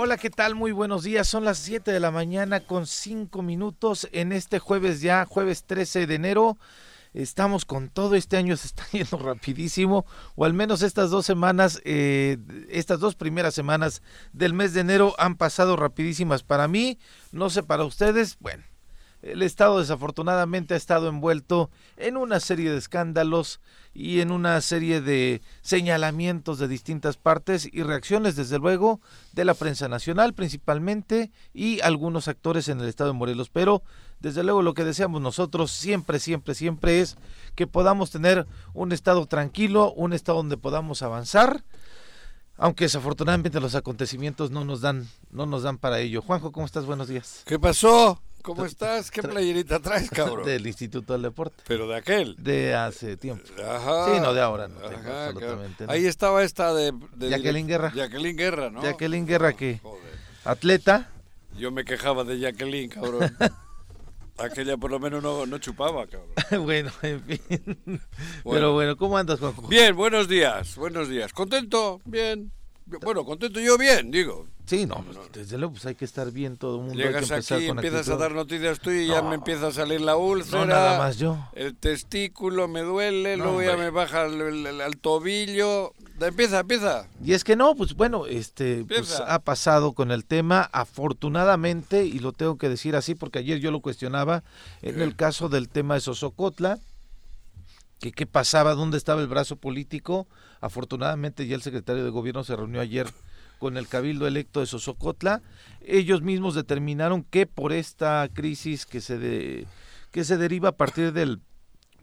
Hola, ¿qué tal? Muy buenos días. Son las 7 de la mañana con 5 minutos en este jueves ya, jueves 13 de enero. Estamos con todo, este año se está yendo rapidísimo, o al menos estas dos semanas, eh, estas dos primeras semanas del mes de enero han pasado rapidísimas para mí, no sé para ustedes, bueno, el Estado desafortunadamente ha estado envuelto en una serie de escándalos y en una serie de señalamientos de distintas partes y reacciones, desde luego, de la prensa nacional principalmente y algunos actores en el Estado de Morelos. Pero, desde luego, lo que deseamos nosotros siempre, siempre, siempre es que podamos tener un Estado tranquilo, un Estado donde podamos avanzar aunque desafortunadamente los acontecimientos no nos dan no nos dan para ello. Juanjo, ¿cómo estás? Buenos días. ¿Qué pasó? ¿Cómo estás? ¿Qué playerita traes, cabrón? Del Instituto del Deporte. Pero de aquel. De hace tiempo. Ajá. Sí, no de ahora, no tengo Ajá, absolutamente. no. Ahí estaba esta de, de Jacqueline Guerra. Jacqueline Guerra, ¿no? Jacqueline Guerra, que Joder. atleta, Yo me quejaba de Jacqueline, cabrón. Aquella por lo menos no, no chupaba, cabrón. bueno, en fin. Pero bueno, ¿cómo andas, Juanjo? Bien, buenos días, buenos días. ¿Contento? Bien. Bueno, contento yo bien, digo. Sí, no, pues, desde luego pues hay que estar bien todo el mundo. hay que Llegas aquí, con empiezas a dar noticias tú y ya No. me empieza a salir la úlcera. No, nada más yo. El testículo me duele, No, luego ya me baja el, el- el- el tobillo. Empieza, empieza. Y es que no, pues bueno, este, pues ha pasado con el tema, afortunadamente, y lo tengo que decir así porque ayer yo lo cuestionaba, en el caso del tema de Sosocotla, que qué pasaba, dónde estaba el brazo político, afortunadamente ya el secretario de gobierno se reunió ayer con el cabildo electo de Sosocotla, ellos mismos determinaron que por esta crisis que se de- que se deriva a partir del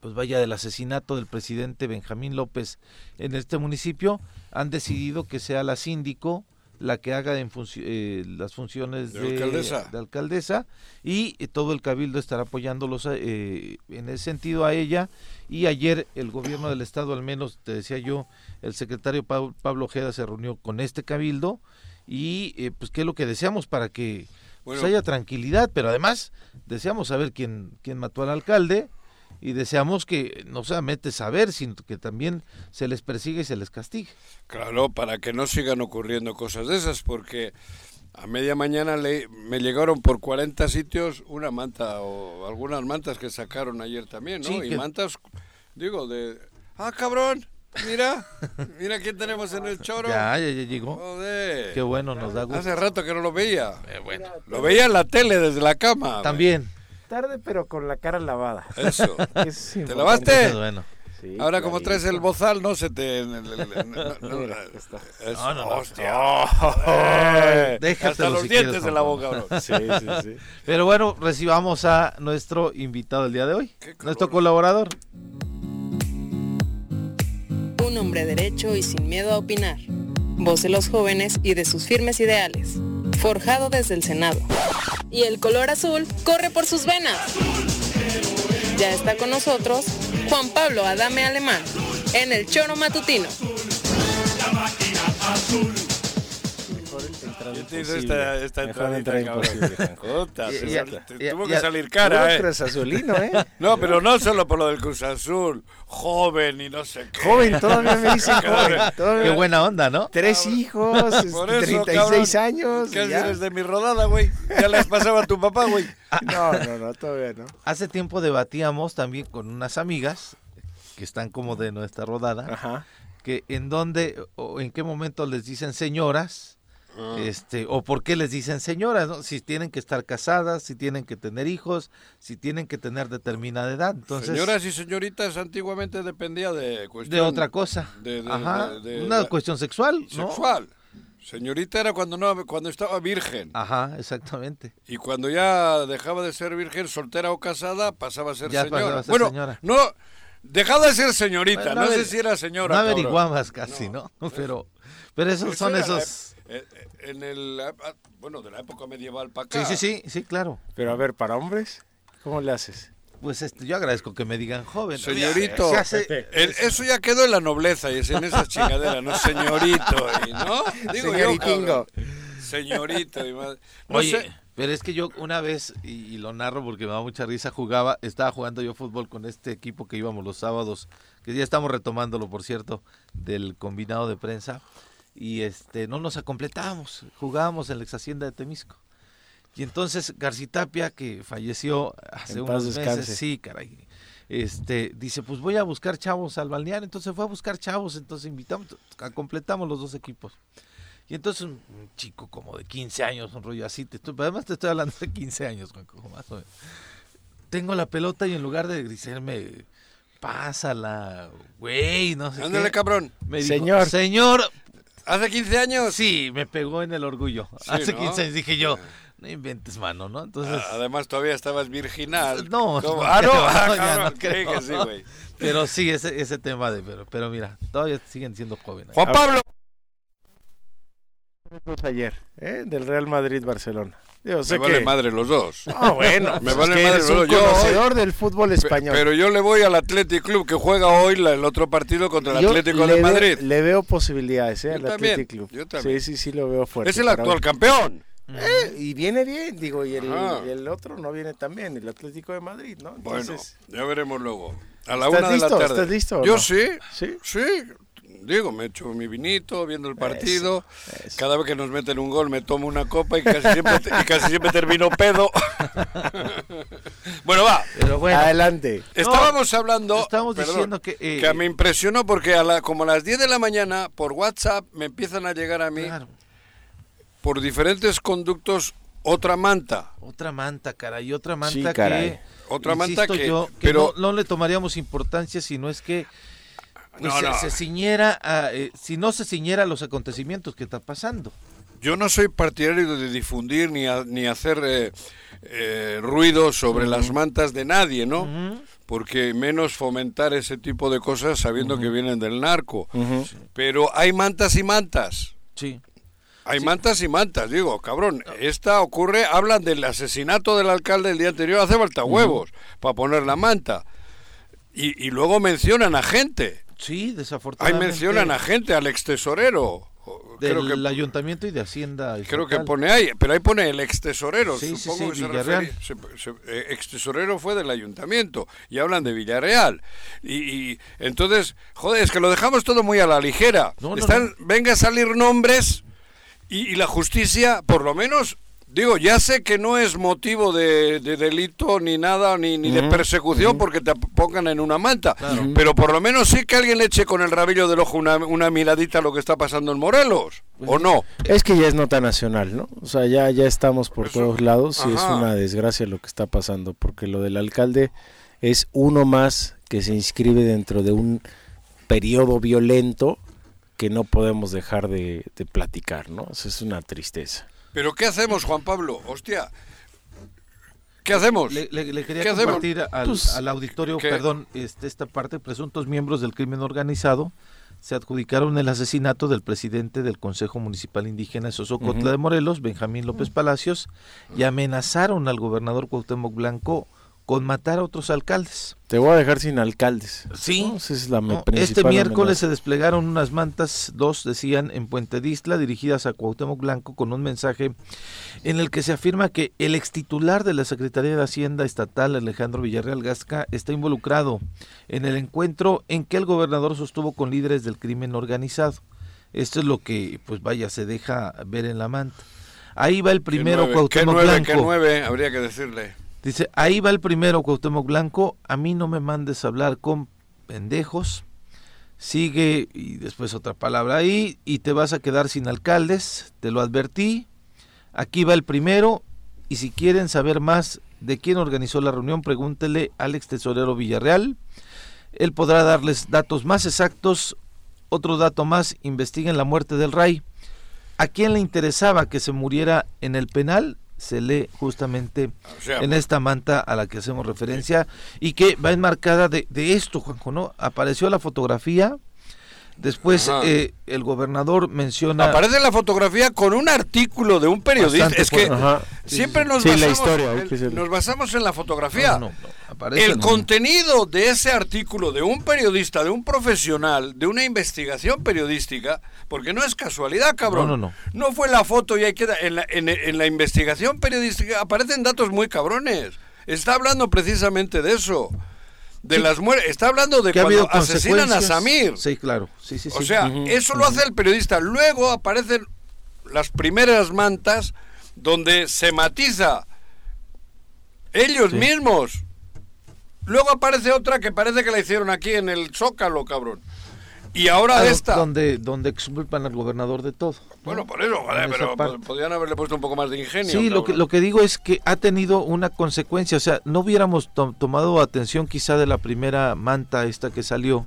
pues vaya del asesinato del presidente Benjamín López en este municipio, han decidido que sea la síndico la que haga en eh, las funciones De de, alcaldesa. de alcaldesa y eh, todo el cabildo estará apoyándolos eh, en ese sentido a ella. Y ayer el gobierno del estado al menos te decía yo el secretario Pau- Pablo Ojeda se reunió con este cabildo y eh, pues qué es lo que deseamos para que pues, haya tranquilidad pero además deseamos saber quién quién mató al alcalde y deseamos que no solamente saber, sino que también se les persiga y se les castigue. Claro, para que no sigan ocurriendo cosas de esas, porque a media mañana le, me llegaron por 40 sitios una manta o algunas mantas que sacaron ayer también, ¿no? Sí, y que- mantas, digo, de... ¡Ah, cabrón! Mira, mira quién tenemos en el choro. Ya, ya, ya llegó. Joder. Qué bueno, nos da gusto. Hace rato que no lo veía. Eh, bueno, Lo veía en la tele desde la cama. también. Tarde, pero con la cara lavada. Eso. Es ¿Te lavaste? Bueno. Sí, Ahora como traes el bozal, no se te... no, no, no, No, no, no. hostia. Hasta los si dientes quieres, de la boca, bro. Sí, sí, sí. Pero bueno, recibamos a nuestro invitado el día de hoy, nuestro colaborador. Un hombre derecho y sin miedo a opinar. Voz de los jóvenes y de sus firmes ideales. Forjado desde el Senado. Y el color azul corre por sus venas. Ya está con nosotros Juan Pablo Adame Alemán en el Choro Matutino. ¿Quién te hizo esta, esta Mejor entradita, entrada imposible, sal- tuvo que salir cara, ¿eh? Cruz Azulino, ¿eh? No, pero no solo por lo del Cruz Azul. Joven y no sé qué. Joven, todavía me dicen joven. Todavía- Qué buena onda, ¿no? Tres hijos, Por eso, 36 cabrón. años. ¿Qué eres de mi rodada, güey? Ya les pasaba a tu papá, güey. No, no, no, todavía no. Hace tiempo debatíamos también con unas amigas que están como de nuestra rodada, Ajá. que en dónde o en qué momento les dicen señoras. Este, o por qué les dicen señoras, ¿no? Si tienen que estar casadas, si tienen que tener hijos, si tienen que tener determinada edad. Entonces, Señoras y señoritas antiguamente dependía de cuestión... de otra cosa. de- de- Ajá, de- una cuestión sexual, ¿no? Sexual. Señorita era cuando no cuando estaba virgen. Ajá, exactamente. Y cuando ya dejaba de ser virgen, soltera o casada, pasaba a ser Ya señora. pasaba a ser bueno, señora. no, dejaba de ser señorita, Bueno, no, no sé si era señora. no cabrón. averiguabas casi, ¿no? Pero, pero esos Eso son esos. Eh, eh, En el, bueno, de la época medieval para acá. Sí, sí, sí, sí, claro. Pero a ver, para hombres, ¿cómo le haces? Pues este, yo agradezco que me digan joven. Señorito, Se hace- el- eso ya quedó en la nobleza y es en esas chingaderas, ¿no? Señorito, y, ¿no? Digo yo, Señoritingo. cabrón. Señorito, y más. No Oye, sé. pero es que yo una vez, y, y lo narro porque me da mucha risa, jugaba, estaba jugando yo fútbol con este equipo que íbamos los sábados, que ya estamos retomándolo, por cierto, del combinado de prensa. Y este no nos acompletábamos, jugábamos en la ex hacienda de Temisco. Y entonces Garcitapia, que falleció hace En paz unos descanse. meses, sí, caray, este, dice, pues voy a buscar chavos al balneario, entonces fue a buscar chavos, entonces invitamos, a- completamos los dos equipos. Y entonces un, un chico como de 15 años, un rollo así, te estoy- además te estoy hablando de 15 años, más o menos. Tengo la pelota y en lugar de decirme, pásala, güey, no sé Ándale, qué, cabrón. me dijo, Señor. señor, ¿Hace 15 años? sí, me pegó en el orgullo. Sí, Hace ¿no? 15 años dije yo, no inventes mano, ¿no? Entonces, Ah, Además, todavía estabas virginal. No, ¿Cómo? no Ah, no, ah, no, ya no creo. que sí, güey. pero sí, ese, ese tema de, pero, pero mira, todavía siguen siendo jóvenes. Juan Pablo. ayer, ¿eh? Del Real Madrid-Barcelona. Yo sé Me vale que... madre los dos. Ah, bueno, Me pues vale es que madre eres un los dos. Yo- conocedor del fútbol español. Pero yo le voy al Athletic Club que juega hoy la- el otro partido contra el Yo Atlético de Madrid. Le veo posibilidades, ¿eh? Yo Al también, Athletic Club. yo también. Sí, sí, sí lo veo fuerte. Es el actual hoy. campeón. Eh, y viene bien, digo, y el, Ajá. y el otro no viene tan bien, el Atlético de Madrid, ¿no? Bueno, ya veremos luego. A la ¿Estás una de listo? la tarde. ¿Estás listo Yo no? sí, ¿sí? sí. Digo, me echo mi vinito viendo el partido. eso. Cada vez que nos meten un gol me tomo una copa y casi siempre, y casi siempre termino pedo. bueno, va. Pero bueno, Adelante. Estábamos hablando. estábamos perdón, diciendo que, eh, que me impresionó porque a la, como a las 10 de la mañana por WhatsApp me empiezan a llegar a mí claro, por diferentes conductos otra manta. otra manta, caray, otra manta Sí, que... Otra manta que- yo, que pero- no, no le tomaríamos importancia si no es que No, se, no. se ciñera, a, eh, si no se ciñera a los acontecimientos que está pasando. Yo no soy partidario de difundir ni, a- ni hacer eh, eh, ruido sobre las mantas de nadie, ¿no? Porque menos fomentar ese tipo de cosas sabiendo que vienen del narco. Pero hay mantas y mantas. Sí. Hay mantas y mantas, digo, cabrón, esta ocurre, hablan del asesinato del alcalde el día anterior, hace falta huevos para poner la manta. Y, y luego mencionan a gente, Sí, ahí desafortunadamente. mencionan a gente, al ex tesorero. O- del Creo que, ayuntamiento y de Hacienda. creo que pone ahí, pero ahí pone el ex tesorero, Sí, sí, supongo sí, que se Villarreal. refiere, se- se- eh, ex tesorero fue del ayuntamiento y hablan de Villarreal. Y, y entonces, joder, es que lo dejamos todo muy a la ligera. No, no, Están, venga a salir nombres y, y la justicia, por lo menos, digo, ya sé que no es motivo de, de delito ni nada, ni, ni de persecución porque te pongan en una manta, pero por lo menos sí que alguien le eche con el rabillo del ojo una, una miradita a lo que está pasando en Morelos, ¿o no? Es que ya es nota nacional, ¿no? O sea, ya, ya estamos por Eso- todos lados y es una desgracia lo que está pasando, porque lo del alcalde es uno más que se inscribe dentro de un periodo violento que no podemos dejar de, de platicar, ¿no? O sea, es una tristeza. Pero ¿qué hacemos, Juan Pablo? Hostia, ¿qué hacemos? Le, le- le quería compartir al, Pues, al auditorio, ¿qué? perdón, este, esta parte, presuntos miembros del crimen organizado se adjudicaron el asesinato del presidente del Consejo Municipal Indígena de Sosocotla de Morelos, Benjamín López Palacios, y amenazaron al gobernador Cuauhtémoc Blanco con matar a otros alcaldes. Te voy a dejar sin alcaldes. Sí. es la No, este miércoles se desplegaron unas mantas, dos decían, en Puente de Isla, dirigidas a Cuauhtémoc Blanco, con un mensaje en el que se afirma que el extitular de la Secretaría de Hacienda Estatal, Alejandro Villarreal Gasca, está involucrado en el encuentro en que el gobernador sostuvo con líderes del crimen organizado. Esto es lo que, pues vaya, se deja ver en la manta. Ahí va el ¿Qué primero? ¿Qué Cuauhtémoc nueve? Blanco. ¿Qué nueve? Habría que decirle. Dice, ahí va el primero, Cuauhtémoc Blanco, a mí no me mandes a hablar con pendejos, sigue, y después otra palabra ahí, y te vas a quedar sin alcaldes, te lo advertí, aquí va el primero, y si quieren saber más de quién organizó la reunión, pregúntele al ex tesorero Villarreal, él podrá darles datos más exactos, otro dato más, investiguen la muerte del Ray, ¿a quién le interesaba que se muriera en el penal? Se lee justamente en esta manta a la que hacemos referencia y que va enmarcada de, de esto, Juanjo, ¿no? Apareció la fotografía, después eh, el gobernador menciona... Aparece la fotografía con un artículo de un periodista. Bastante Es que. Ajá. siempre nos Sí, la basamos, historia, el- es el- nos basamos en la fotografía. No, no, no, aparece El en- contenido de ese artículo de un periodista, de un profesional, de una investigación periodística, porque no es casualidad, cabrón. No, no, No fue la foto y ahí queda. En la, en- en la investigación periodística aparecen datos muy cabrones. Está hablando precisamente de eso. De las muertes. Está hablando de ha cuando asesinan a. Samir. Sí, claro. Sí, sí, sí. O sea, eso lo hace el periodista. Luego aparecen las primeras mantas donde se matiza ellos mismos. Luego aparece otra que parece que la hicieron aquí en el Zócalo, cabrón. Y ahora Ah, esta. Donde, donde exculpan al gobernador de todo. Bueno, por eso, pero parte. po- podrían haberle puesto un poco más de ingenio. Sí, lo que, lo que digo es que ha tenido una consecuencia, o sea, no hubiéramos to- tomado atención quizá de la primera manta esta que salió,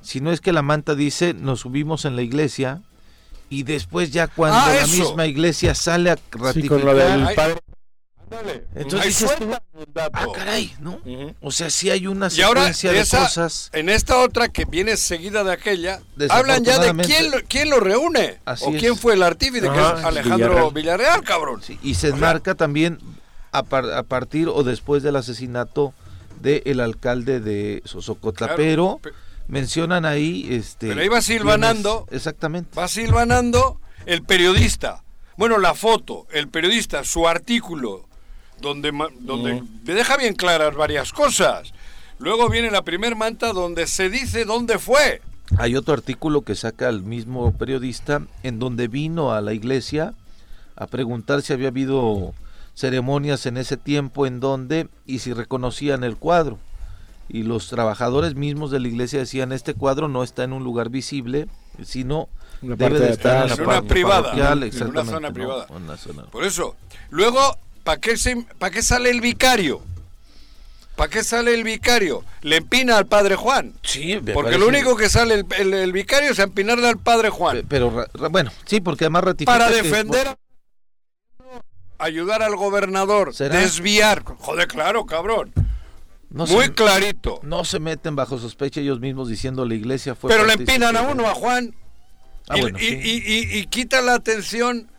sino es que la manta dice, nos subimos en la iglesia y después ya cuando Ah, la misma iglesia sale a Sí, ratificar, con lo del Ay, entonces dices tú, ah, caray, ¿no? O sea, sí hay una Y ahora, secuencia de de esa- cosas. en esta otra que viene seguida de aquella, hablan ya de quién lo, quién lo reúne. Así o es. quién fue el artífice, que es Alejandro Villarreal. Villarreal, cabrón. Sí, y se enmarca también a, par- a partir o después del asesinato del alcalde de Sosocotla, Claro, mencionan ahí este Pero ahí va silvanando. exactamente Va silvanando el periodista. Bueno, la foto, el periodista, su artículo, donde, ma- donde me deja bien claras varias cosas. Luego viene la primer manta donde se dice dónde fue. hay otro artículo que saca el mismo periodista en donde vino a la iglesia a preguntar si había habido ceremonias en ese tiempo en donde y si reconocían el cuadro y los trabajadores mismos de la iglesia decían este cuadro no está en un lugar visible sino Una debe de de estar en la una privada, en una zona ¿no? privada. Una zona- Por eso. Luego, ¿para qué, pa' qué sale el vicario? ¿Para qué sale el vicario? Le empina al padre Juan. Sí, Porque parece- lo único que sale el, el- el vicario es empinarle al padre Juan. Pe- Pero bueno, sí, porque además ratifica para que- defender ayudar al gobernador ¿Será? desviar joder claro cabrón no muy se, clarito no se meten bajo sospecha ellos mismos diciendo la iglesia fue pero le empinan a uno a Juan Ah, y, bueno, y- sí. y- y- y quita la atención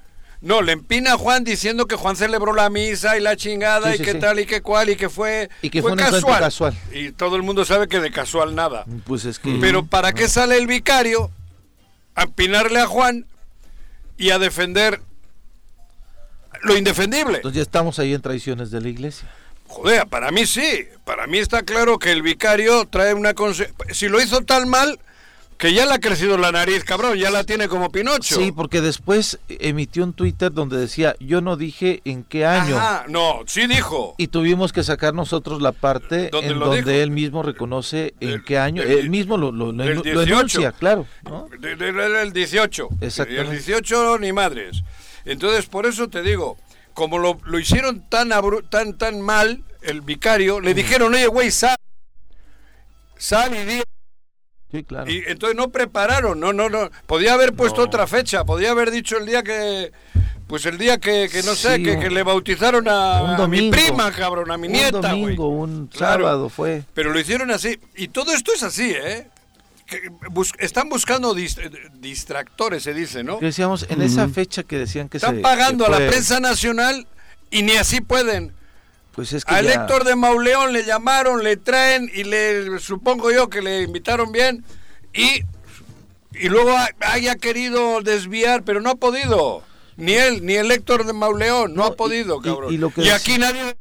no le empina a Juan diciendo que Juan celebró la misa y la chingada Sí, y sí, que sí. tal y que cual y que fue Y que fue encuentro casual. y todo el mundo sabe que de casual nada pues es que pero para qué sale el vicario a empinarle a Juan y a defender lo indefendible entonces ya estamos ahí en traiciones de la iglesia Joder, para mí sí. Para mí está claro que el vicario trae una... conse- Si lo hizo tan mal, que ya le ha crecido la nariz, cabrón, ya la tiene como Pinocho. sí porque después emitió un Twitter donde decía yo no dije en qué año Ajá, no, sí dijo. y tuvimos que sacar nosotros la parte ¿Dónde en donde dijo? él mismo reconoce en qué año él mismo lo, lo, lo del enu- lo 18. enuncia claro ¿no? De- El 18. Exactamente. Y el 18 ni madres. Entonces, por eso te digo, como lo, lo hicieron tan, abru- tan, tan mal, el vicario, le dijeron, oye, güey, sal. Sal y di sí claro Y entonces no prepararon, no, no, no. Podía haber puesto otra fecha, podía haber dicho el día que, pues el día que, que no sé, Sí, que, que le bautizaron a, mi prima, cabrón, a mi un nieta, güey. domingo un Claro. sábado fue Pero lo hicieron así. Y todo esto es así, ¿eh? Que bus- están buscando dis- distractores, se dice, ¿no? que decíamos en esa fecha que decían que Están se pagando que a la prensa nacional y ni así pueden. Pues es que A ya- Héctor de Mauleón le llamaron, le traen y le supongo yo que le invitaron bien y, y luego ha- haya querido desviar, pero no ha podido. Ni él, ni el Héctor de Mauleón, no, No, ha podido, y- cabrón. y lo que y dec- aquí nadie...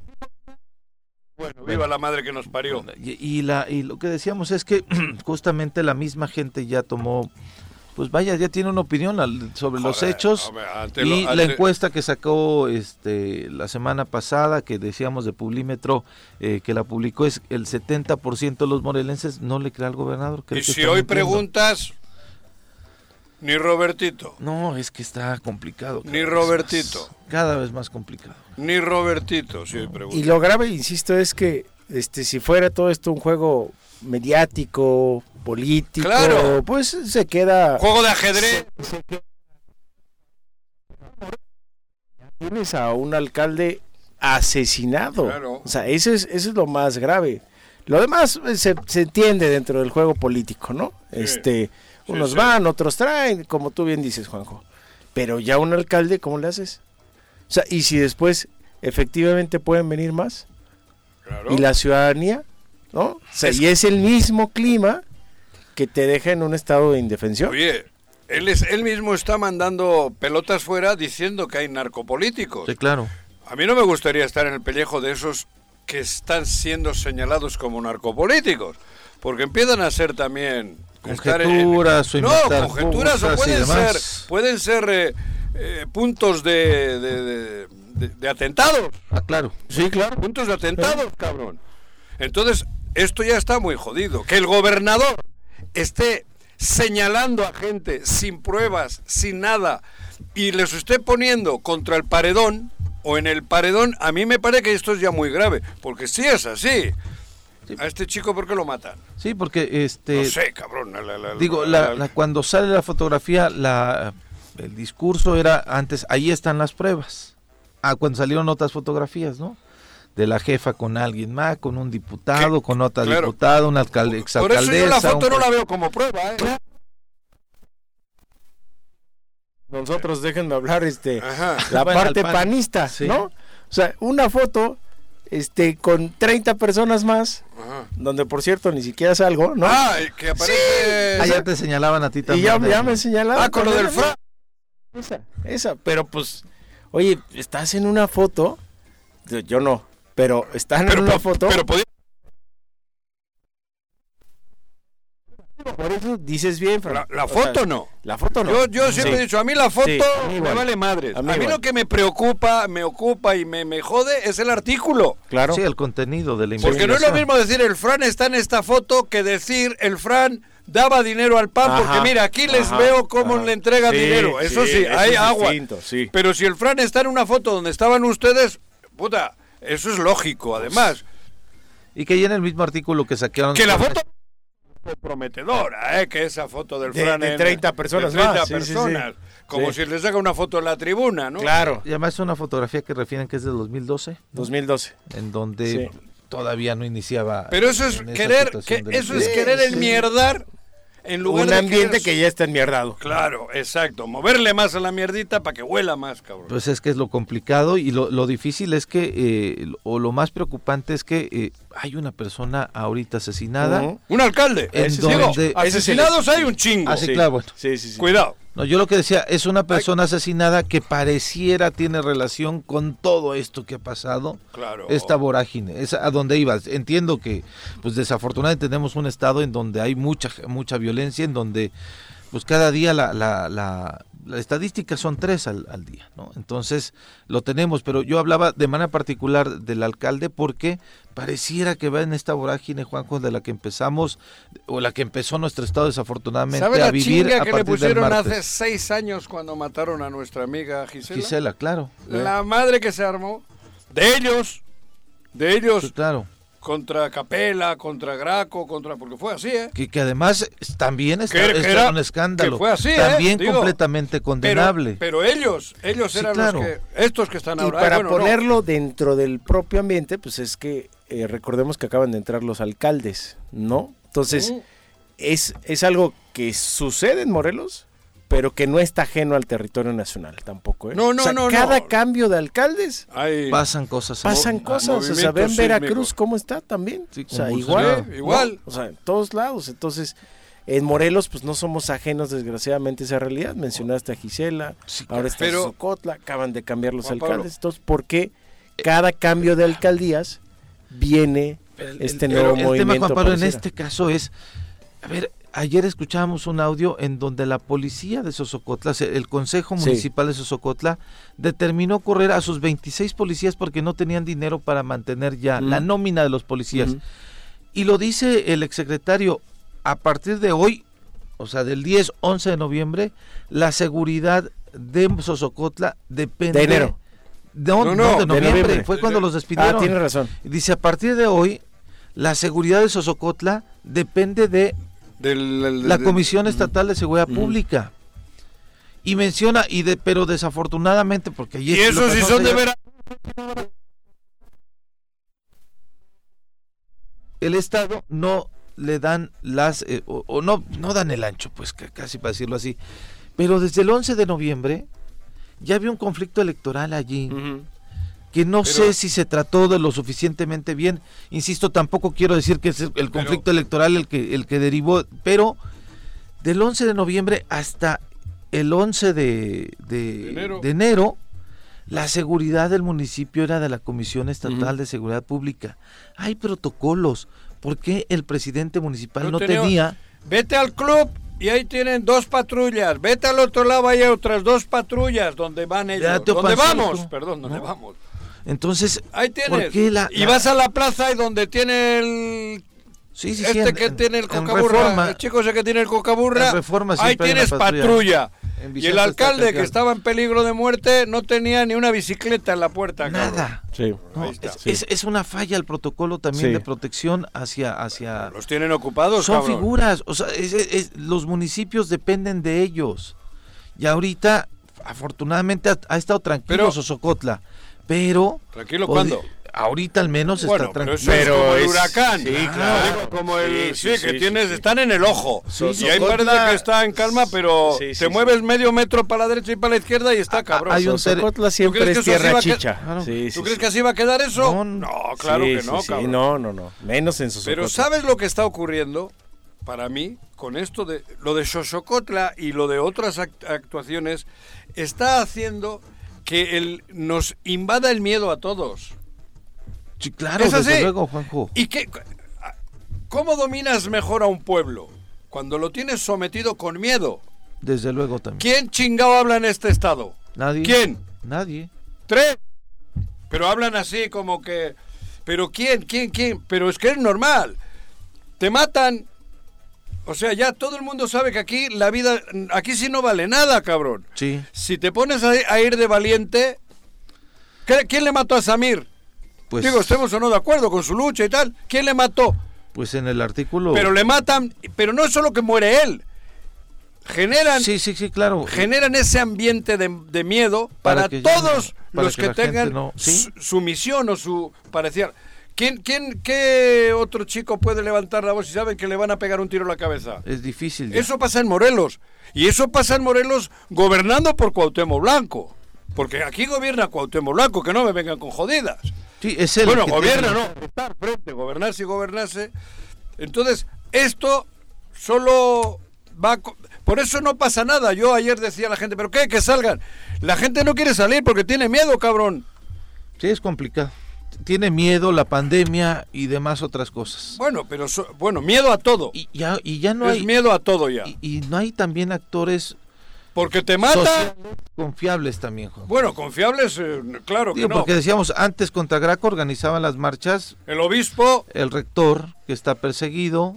Bueno, viva la madre que nos parió. Y, y la, y lo que decíamos es que justamente la misma gente ya tomó, pues vaya, ya tiene una opinión al- sobre los hechos. hombre, ante y lo- la encuesta que sacó este la semana pasada, que decíamos de Publímetro, eh, que la publicó, es el 70% de los morelenses no le cree al gobernador. Y que si hoy mintiendo. preguntas, ni Robertito, No, es que está complicado. Ni Robertito. más, cada vez más complicado. ni Robertito, si hoy preguntas. Y lo grave, insisto, es que este si fuera todo esto un juego mediático, político, Claro. pues se queda Juego de ajedrez. tienes a un alcalde asesinado. Claro. O sea, eso es, eso es lo más grave. Lo demás eh, se, se entiende dentro del juego político, ¿no? Sí. Este, Sí, unos sí. van, otros traen, como tú bien dices, Juanjo. Pero ya un alcalde, ¿cómo le haces? O sea, y si después efectivamente pueden venir más Claro. y la ciudadanía, ¿no? O sea, Es- y es el mismo clima que te deja en un estado de indefensión. Oye, él, es, él mismo está mandando pelotas fuera diciendo que hay narcopolíticos. Sí, claro. A mí no me gustaría estar en el pellejo de esos que están siendo señalados como narcopolíticos, porque empiezan a ser también conjeturas o no conjeturas o pueden ser pueden ser eh, eh, puntos de, de, de, atentados. Ah, claro. Sí, claro. Puntos de atentados, cabrón. Entonces, esto ya está muy jodido. Que el gobernador esté señalando a gente sin pruebas, sin nada, y les esté poniendo contra el paredón o en el paredón, a mí me parece que esto es ya muy grave, porque si es así. A este chico, ¿por qué lo matan? Sí, porque este. No sé, cabrón. digo, cuando sale la fotografía, la, el discurso era antes, ahí están las pruebas. Ah, cuando salieron otras fotografías, ¿no? De la jefa con alguien más, con un diputado, con otra diputada, una alcalde, exalcaldesa. Por eso yo la foto no la veo como prueba, ¿eh? Nosotros déjenme hablar este la parte panista, ¿no? O sea, una foto este con 30 personas más, donde por cierto ni siquiera salgo, ¿no? Ah, que aparece. Ah, ya te señalaban a ti también. Y ya, ya me señalaban. Ah, con lo del fra. Esa, esa, pero pues, oye, estás en una foto, yo no, pero están en una foto. Pero podía... Por eso dices bien, La, la foto no. La foto no. Yo, yo siempre he dicho, a mí la foto me vale madre. A mí, lo que me preocupa, me ocupa y me, me, jode es el artículo. Claro. Sí, el contenido de la Porque no es lo mismo decir el Fran está en esta foto que decir el Fran daba dinero al PAN, porque mira, aquí les veo cómo le entrega dinero. Eso sí, hay agua. Pero si el Fran está en una foto donde estaban ustedes, puta, eso es lógico, además. Y que ahí en el mismo artículo que saquearon... Que la foto prometedora, ¿eh? que esa foto del Fran de 30 personas de 30 personas, como si les haga una foto en la tribuna, ¿no? Claro. Y además es una fotografía que refieren que es de 2012. 2012. En donde todavía no iniciaba. Pero eso es querer, que, eso es querer enmierdar en lugar un ambiente que, ya está enmierdado. Claro, exacto. Moverle más a la mierdita para que huela más, cabrón. Pues es que es lo complicado y lo, lo difícil es que, eh, o lo más preocupante es que eh, hay una persona ahorita asesinada. Un alcalde. En donde, asesinados hay un chingo. Así, ah, claro, sí, sí, sí. Cuidado. No, yo lo que decía, es una persona asesinada que pareciera tiene relación con todo esto que ha pasado. Claro. Esta vorágine, es a donde ibas. Entiendo que, pues desafortunadamente tenemos un estado en donde hay mucha, mucha violencia, en donde, pues cada día la, la, la las estadísticas son tres al, al, día, ¿no? Entonces lo tenemos, pero yo hablaba de manera particular del alcalde porque pareciera que va en esta vorágine, Juanjo, de la que empezamos, o la que empezó nuestro estado desafortunadamente ¿Sabe a vivir chinga a que le pusieron hace seis años cuando mataron a nuestra amiga Gisela? Gisela, claro. La madre que se armó, de ellos, de ellos. Sí, claro contra Capela, contra Graco, contra porque fue así, ¿eh? Que, que además también está, que, un escándalo. fue así, ¿eh? también completamente condenable. Pero, ellos, ellos eran los que estos que están ahora. Y para ponerlo dentro del propio ambiente, pues es que eh, recordemos que acaban de entrar los alcaldes, ¿no? Entonces es es algo que sucede en Morelos pero que no está ajeno al territorio nacional tampoco. ¿eh? No, no, no. Cada cambio de alcaldes pasan cosas. Pasan cosas. O sea, ven Veracruz cómo está también. o sea, igual. igual. O sea, en todos lados. Entonces, en Morelos, pues no somos ajenos, desgraciadamente, a esa realidad. Mencionaste a Gisela, ahora está pero, Socotla, acaban de cambiar los alcaldes. Entonces, ¿por qué cada cambio de alcaldías viene este nuevo movimiento? El tema, Juan Pablo, en este caso es, a ver, Ayer escuchábamos un audio en donde la policía de Sosocotla, el Consejo Municipal de Sosocotla, determinó correr a sus 26 policías porque no tenían dinero para mantener ya la nómina de los policías. Y lo dice el exsecretario, a partir de hoy, o sea, del 10, 11 de noviembre, la seguridad de Sosocotla depende... De enero. No, no, de noviembre, fue cuando los despidieron. Ah, tiene razón. Dice, a partir de hoy, la seguridad de Sosocotla depende de la Comisión Estatal de Seguridad Pública. Y menciona, y de, pero desafortunadamente, porque Y eso sí son de veras. El Estado no le dan las, eh, o, no, no dan el ancho, pues casi para decirlo así. Pero desde el 11 de noviembre ya había un conflicto electoral allí que no sé si se trató de lo suficientemente bien. Insisto, tampoco quiero decir que es el conflicto electoral el que, el que derivó, pero del 11 de noviembre hasta el 11 de, de, enero. La seguridad del municipio era de la Comisión Estatal de Seguridad Pública. Hay protocolos. ¿Por qué el presidente municipal no, tenía? Vete al club y ahí tienen dos patrullas. Vete al otro lado, hay otras dos patrullas donde van ellos. ¿Dónde vamos? Perdón, ¿dónde vamos? Entonces, ahí tienes. y vas a la plaza y donde tiene el Sí, sí, este que tiene el cocaburra, el chico ese que tiene el cocaburra, ahí tienes patrulla. Y el alcalde que estaba en peligro de muerte no tenía ni una bicicleta en la puerta. Nada. Sí. es, una falla el protocolo también de protección hacia, hacia... Los tienen ocupados. Son figuras. O sea, los municipios dependen de ellos. Y ahorita, afortunadamente, ha, estado tranquilo Sosocotla. Pero... ¿Tranquilo cuándo? ahorita al menos está tranquilo. Pero, como el huracán. Sí, claro. como el, sí, que tienes, están en el ojo. y hay parece que está en calma, pero te mueves medio metro para la derecha y para la izquierda y está cabrón. Hay un Socotla siempre es tierra chicha. ¿Tú crees que así va a quedar eso? No, claro que no, cabrón. no, no, no. Menos en Sosocotla. Pero ¿sabes lo que está ocurriendo? Para mí, con esto de lo de Xochocotla y lo de otras actuaciones, está haciendo que el, nos invada el miedo a todos. Sí, claro, desde luego, Juanjo. ¿Y qué, cómo dominas mejor a un pueblo? Cuando lo tienes sometido con miedo. Desde luego también. ¿Quién chingado habla en este estado? Nadie. ¿Quién? Nadie. Tres. Pero hablan así como que... ¿Pero quién? ¿Quién? ¿Quién? Pero es que es normal. Te matan. O sea, ya todo el mundo sabe que aquí la vida... Aquí sí no vale nada, cabrón. Sí. Si te pones a, ir de valiente... ¿Quién le mató a Samir? Pues, Digo, estemos o no de acuerdo con su lucha y tal. ¿Quién le mató? Pues en el artículo. Pero le matan, pero no es solo que muere él. Generan, sí, sí, sí, claro. generan ese ambiente de, miedo para, todos los que, tengan su, misión o su parecer. ¿Quién, quién, ¿Qué otro chico puede levantar la voz y saben que le van a pegar un tiro en la cabeza? Es difícil. Eso pasa en Morelos. Y eso pasa en Morelos gobernando por Cuauhtémoc Blanco. Porque aquí gobierna Cuauhtémoc Blanco, que no me vengan con jodidas. Sí, es el bueno, gobierna, no, estar frente, gobernarse y gobernarse. Entonces, esto solo va... Por eso no pasa nada. Yo ayer decía a la gente, ¿pero qué? Que salgan. La gente no quiere salir porque tiene miedo, cabrón. Sí, es complicado. Tiene miedo, la pandemia y demás otras cosas. Bueno, pero bueno, miedo a todo. Y ya, y ya no es hay... miedo a todo ya. y no hay también actores porque te mata. Confiables también, Juan. Bueno, confiables, eh, claro que no. Porque decíamos, antes contra Graco organizaban las marchas. El obispo. El rector, que está perseguido.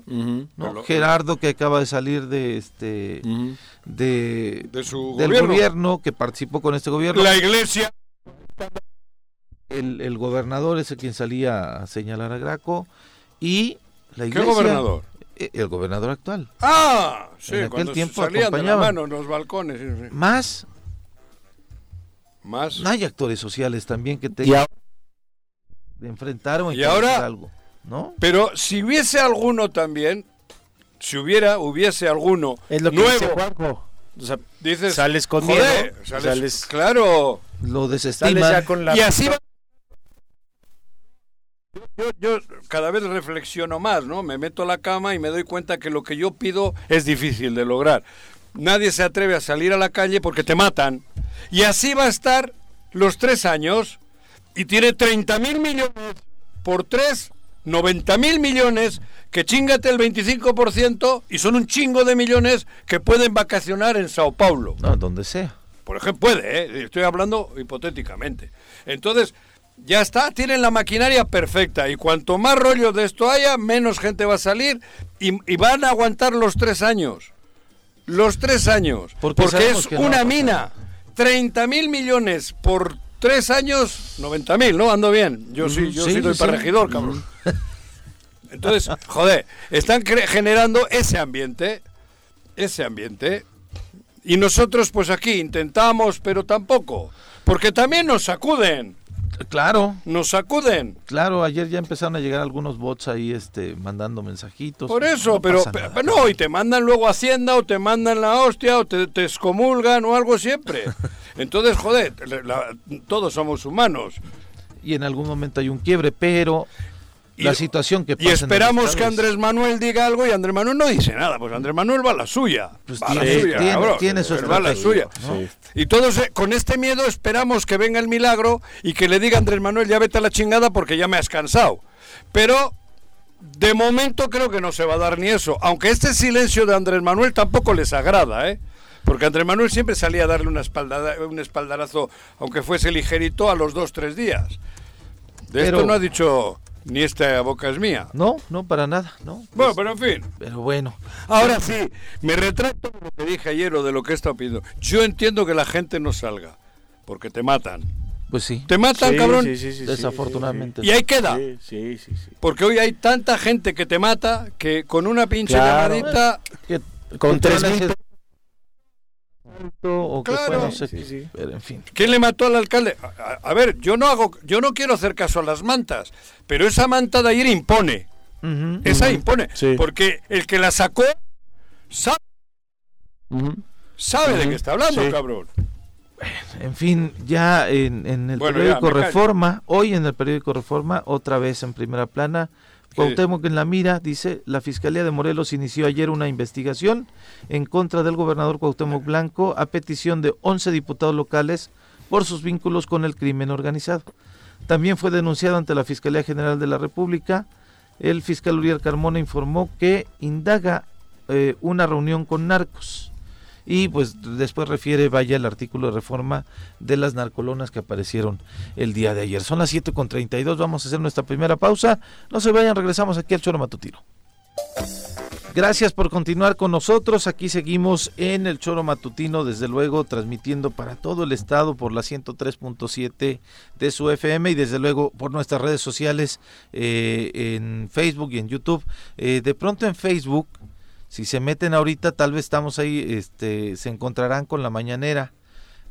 Gerardo, que acaba de salir de este. de, su del gobierno. que participó con este gobierno. La iglesia. El, el gobernador es el quien salía a señalar a Graco. Y la iglesia. ¿Qué gobernador? Eh, el gobernador actual. Ah, sí, en aquel tiempo salían de la mano en los balcones. Más, más. No hay actores sociales también que tengan de enfrentar o y ahora, algo, ¿no? Pero si hubiese alguno también, si hubiera, hubiese alguno es lo que nuevo. Dice Juanjo. O sea, dices, sales con joder, sales, claro, lo desestimas con la y así va yo, cada vez reflexiono más, ¿no? Me meto a la cama y me doy cuenta que lo que yo pido es difícil de lograr. Nadie se atreve a salir a la calle porque te matan. Y así va a estar los tres años y tiene 30 mil millones por tres, 90 mil millones, que chingate el 25% y son un chingo de millones que pueden vacacionar en Sao Paulo. No, donde sea. Por ejemplo, puede, ¿eh? estoy hablando hipotéticamente. Entonces, ya está, tienen la maquinaria perfecta y cuanto más rollo de esto haya, menos gente va a salir y, van a aguantar los tres años. Los tres años. Porque, es una mina. 30 mil millones por tres años, 90 mil, ¿no? Ando bien. Yo sí, yo sí, para regidor, cabrón. Entonces, joder, están generando ese ambiente, ese ambiente. Y nosotros, pues aquí intentamos, pero tampoco. Porque también nos sacuden. Claro. Nos sacuden. Claro, ayer ya empezaron a llegar algunos bots ahí este, mandando mensajitos. Por eso, pero, no, y te mandan luego Hacienda o te mandan la hostia o te, te excomulgan o algo siempre. Entonces, joder, todos somos humanos. Y en algún momento hay un quiebre, pero la situación que Y pasa esperamos que Andrés Manuel diga algo y Andrés Manuel no dice nada. Pues Andrés Manuel va a la suya. Pues va a la tiene- suya, tiene- cabrón. tiene su va a la estrategia, suya. ¿no? Sí. Y todos eh, con este miedo esperamos que venga el milagro y que le diga Andrés Manuel, ya vete a la chingada porque ya me has cansado. Pero de momento creo que no se va a dar ni eso. Aunque este silencio de Andrés Manuel tampoco les agrada, ¿eh? Porque Andrés Manuel siempre salía a darle una espaldada, un espaldarazo, aunque fuese ligerito, a los dos, tres días. De Pero- esto no ha dicho ni esta boca es mía. No, no, para nada, no. Bueno, pero en fin. Pero bueno, Ahora sí, me retracto de lo que dije ayer o de lo que he estado pidiendo. Yo entiendo que la gente no salga, porque te matan. pues sí, Te matan, Sí, cabrón. sí, sí, sí, sí, desafortunadamente. Y ahí queda. Sí, sí, sí, sí. Porque hoy hay tanta gente que te mata que con una pinche Claro. llamadita. Que- Con tres mil hacer alto o que Claro. fue no sé Sí, qué, sí. pero en fin. ¿Quién le mató al alcalde? A, ver, yo no hago, yo no quiero hacer caso a las mantas, pero esa manta de ayer impone. Esa impone. Sí. Porque el que la sacó sabe, de qué está hablando, Sí. cabrón. En fin, ya en, en el Bueno, periódico ya. Reforma, hoy en el periódico Reforma, otra vez en primera plana, Cuauhtémoc en la mira, dice, la Fiscalía de Morelos inició ayer una investigación en contra del gobernador Cuauhtémoc Blanco a petición de 11 diputados locales por sus vínculos con el crimen organizado. También fue denunciado ante la Fiscalía General de la República. El fiscal Uriel Carmona informó que indaga eh, una reunión con narcos. Y pues después refiere, vaya, el artículo de reforma de las narcolonas que aparecieron el día de ayer. Son las 7.32, vamos a hacer nuestra primera pausa. No se vayan, regresamos aquí al Choro Matutino. Gracias por continuar con nosotros. Aquí seguimos en el Choro Matutino, desde luego transmitiendo para todo el estado por la 103.7 de su FM y desde luego por nuestras redes sociales eh, en Facebook y en YouTube. Eh, de pronto en Facebook, si se meten ahorita, tal vez estamos ahí, este, se encontrarán con la mañanera.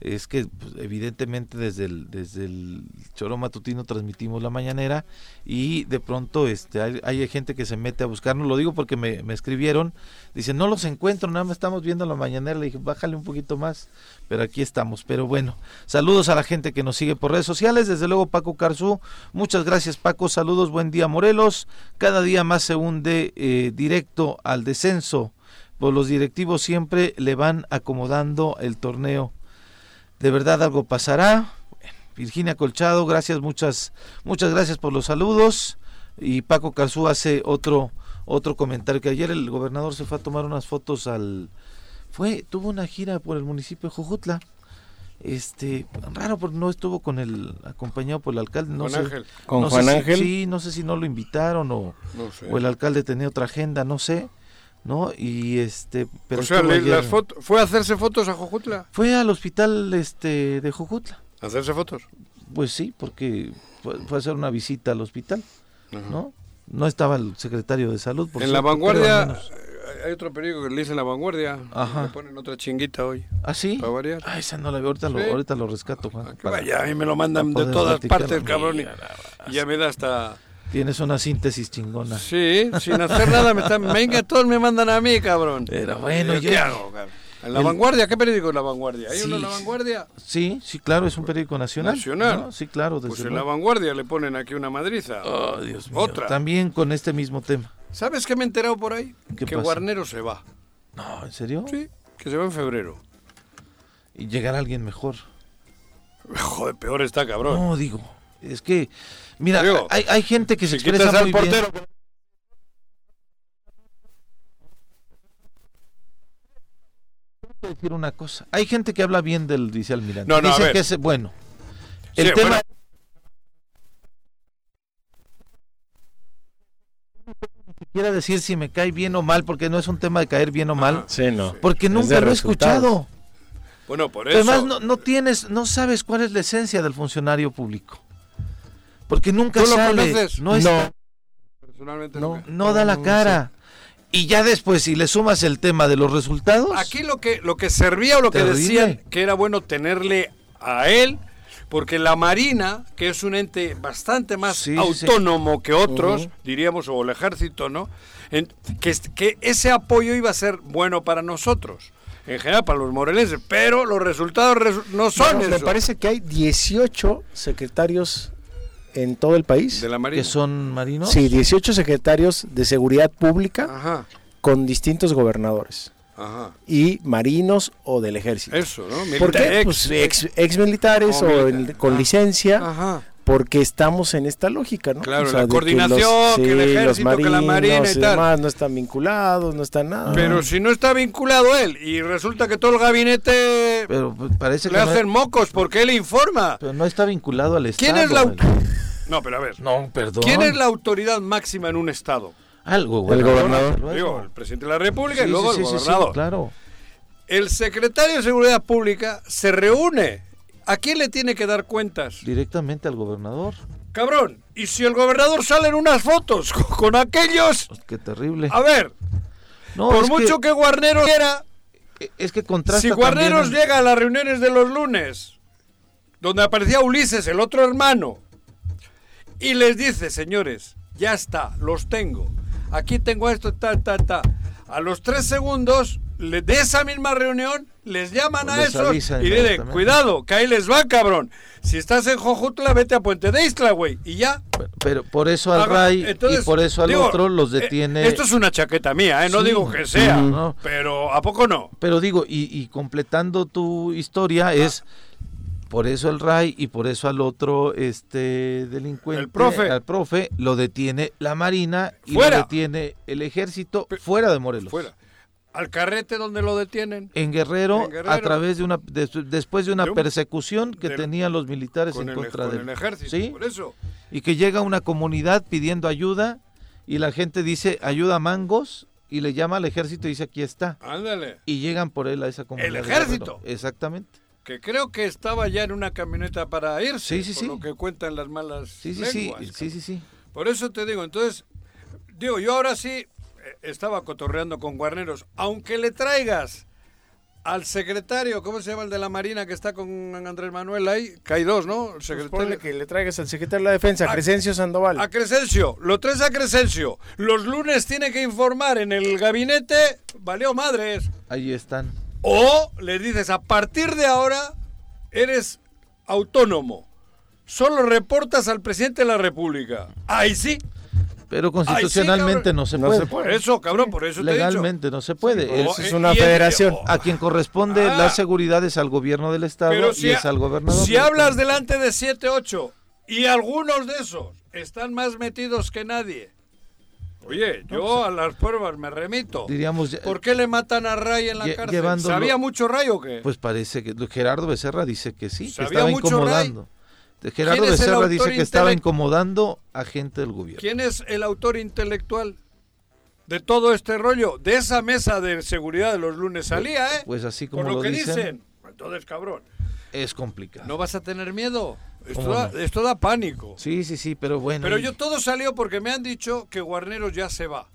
Es que pues, evidentemente desde el, desde el choro matutino transmitimos la mañanera y de pronto este hay, hay gente que se mete a buscarnos, lo digo porque me, me escribieron, dicen no los encuentro, nada más estamos viendo la mañanera, le dije bájale un poquito más, pero aquí estamos, pero bueno, saludos a la gente que nos sigue por redes sociales, desde luego Paco Carzú, muchas gracias Paco, saludos, buen día Morelos, cada día más se hunde eh, directo al descenso, pues los directivos siempre le van acomodando el torneo de verdad algo pasará. Virginia Colchado, gracias, muchas, muchas gracias por los saludos. Y Paco Carzú hace otro, otro comentario que ayer el gobernador se fue a tomar unas fotos al, fue, tuvo una gira por el municipio de Jojutla. Este, raro porque no estuvo con el, acompañado por el alcalde, no Con sé. Ángel. Con no sé Juan si- Ángel. sí, no sé si no lo invitaron o, No sé. o el alcalde tenía otra agenda, no sé, ¿no? Y este, pero o sea, le- las ¿fue a hacerse fotos a Jojutla? fue al hospital este de Jojutla. ¿A hacerse fotos? Pues sí, porque fue, fue a hacer una visita al hospital, Ajá. ¿no? No estaba el secretario de salud. por En la cierto, vanguardia, eh, hay otro periódico que le dice La Vanguardia. Ajá. Le ponen otra chinguita hoy. ¿Ah, sí? para variar. Ah, esa no la veo, ahorita, lo, ahorita lo rescato, Juan. Ah, que para- vaya, a mí me lo mandan de todas platicarlo. partes, cabrón. Y ya me da hasta... Tienes una síntesis chingona. Sí, sin hacer nada, me están... Venga, todos me mandan a mí, cabrón. Pero bueno, ¿Yo yo- ¿Qué hago, cabrón? ¿En La El- Vanguardia? ¿Qué periódico es La Vanguardia? ¿Hay uno en Sí. La Vanguardia? Sí, sí, claro, es un periódico nacional. Nacional. ¿no? Sí, claro, desde Pues en La. Vanguardia le ponen aquí una madriza. Oh, Dios mío. Otra. También con este mismo tema. ¿Sabes qué me he enterado por ahí? ¿Qué que pasa? Guarnero se va. No, ¿en serio? Sí, que se va en febrero. Y llegar alguien mejor. Joder, peor está, cabrón. No, digo, es que, mira, Digo, hay, hay gente que se si expresa muy al bien. portero... Quiero decir una cosa. Hay gente que habla bien del dice Almirante. No, no, Dice que es bueno. El Sí, tema bueno. quiera decir si me cae bien o mal, porque no es un tema de caer bien o mal, Sí, no. porque nunca lo he escuchado. Bueno, por eso... Además, no, no tienes, no sabes cuál es la esencia del funcionario público. Porque nunca ¿Tú lo sale, conoces? no, está- Personalmente No. nunca. no da la no cara. Y ya después, si le sumas el tema de los resultados, Aquí lo que, lo que servía o lo que Terrible. decían que era bueno tenerle a él, porque la Marina, que es un ente bastante más Sí, sí, sí. autónomo que otros, diríamos, o el ejército, ¿no? En- que, ese apoyo iba a ser bueno para nosotros, en general para los morelenses, pero los resultados resu- no son Bueno, me eso. parece que hay 18 secretarios en todo el país. De la Marina. que son marinos. Sí, 18 secretarios de seguridad pública Ajá, con distintos gobernadores ajá. y marinos o del ejército. Eso, ¿no? ¿Por qué? ex- Pues ex, ex militares O o con Ah. licencia, Ajá. Porque estamos en esta lógica, ¿no? Claro, O sea, la coordinación, que el los ejército, que la marina y marinos tal. demás no están vinculados, no están nada. Pero si no está vinculado él y resulta que todo el gabinete Pero pues, parece le que no, hacen mocos porque él informa. pero no está vinculado al Estado. ¿Quién es la güey. No, pero a ver. No, perdón. ¿Quién es la autoridad máxima en un estado? Algo, El gobernador. Digo, el presidente de la República Sí, y luego sí, el sí, sí, sí, gobernador. claro. El secretario de Seguridad Pública se reúne. ¿A quién le tiene que dar cuentas? Directamente al gobernador. Cabrón, y si el gobernador sale en unas fotos con, aquellos, Pues, qué terrible. a ver, No, por mucho que, Guarneros quiera, que, es que contrasta si Guarneros también- llega a las reuniones de los lunes, donde aparecía Ulises, el otro hermano, y les dice, señores, ya está, los tengo, aquí tengo esto, ta, ta, ta. A los tres segundos de esa misma reunión les llaman a avisan y dicen, cuidado, que ahí les va, cabrón. Si estás en Jojutla, vete a Puente de Isla, güey, y ya. Pero por eso al RAI entonces, y por eso al digo, otro los eh, detiene. esto es una chaqueta mía, ¿eh? no Sí. digo que sea. No. pero ¿a poco no? Pero digo, y, y completando tu historia, es por eso el RAI y por eso al otro este delincuente, El profe. al profe, lo detiene la Marina y Fuera. lo detiene el ejército fuera de Morelos. Fuera. Al carrete donde lo detienen. En Guerrero, En Guerrero. a través de una des- después de una persecución que del- tenían los militares Con en el, contra con de el ejército, ¿Sí? por eso. Y que llega una comunidad pidiendo ayuda y la gente dice ayuda a mangos y le llama al ejército y dice aquí está. Ándale. Y llegan por él a esa comunidad. de ejército? Exactamente. Que creo que estaba ya en una camioneta para irse. Sí, sí, por sí. lo que cuentan las malas Sí, sí, sí, lenguas, sí, sí, sí. Por eso te digo, entonces, digo, yo ahora sí estaba cotorreando con Guarneros. Aunque le traigas al secretario, ¿cómo se llama el de la Marina que está con Andrés Manuel ahí? Que hay dos, ¿no? El Pues secretario. ponle que le traigas al secretario de la Defensa, A- Crescencio Sandoval. A Crescencio, lo traes a Crescencio. Los lunes tiene que informar en el gabinete, valió madres. Ahí están. O le dices, a partir de ahora eres autónomo. Solo reportas al presidente de la República. Ahí sí. Pero constitucionalmente no se No puede. se puede. eso, cabrón, por eso Legalmente no se puede. Es- es O- una y- y- federación. o- a quien corresponde Ah. la seguridad es al gobierno del estado y es al gobernador. si hablas delante de 7, 8 y algunos de esos están más metidos que nadie. Oye, yo a las pruebas me remito. diríamos ¿Por qué le matan a Ray en la cárcel? ¿Sabía mucho Ray o qué? pues parece que Gerardo Becerra dice que sí, que ¿Sabía estaba mucho incomodando. Gerardo ¿Quién es el Becerra dice que estaba incomodando a gente del gobierno. ¿Quién es el autor intelectual de todo este rollo? De esa mesa de seguridad de los lunes salía, ¿eh? Pues así como Por lo, lo que dicen, dicen. Entonces, cabrón, es complicado. no vas a tener miedo. Esto, ¿Cómo da, no? esto da pánico. Sí, sí, sí, pero bueno. Pero y- yo todo salió porque me han dicho que Guarneros ya se va,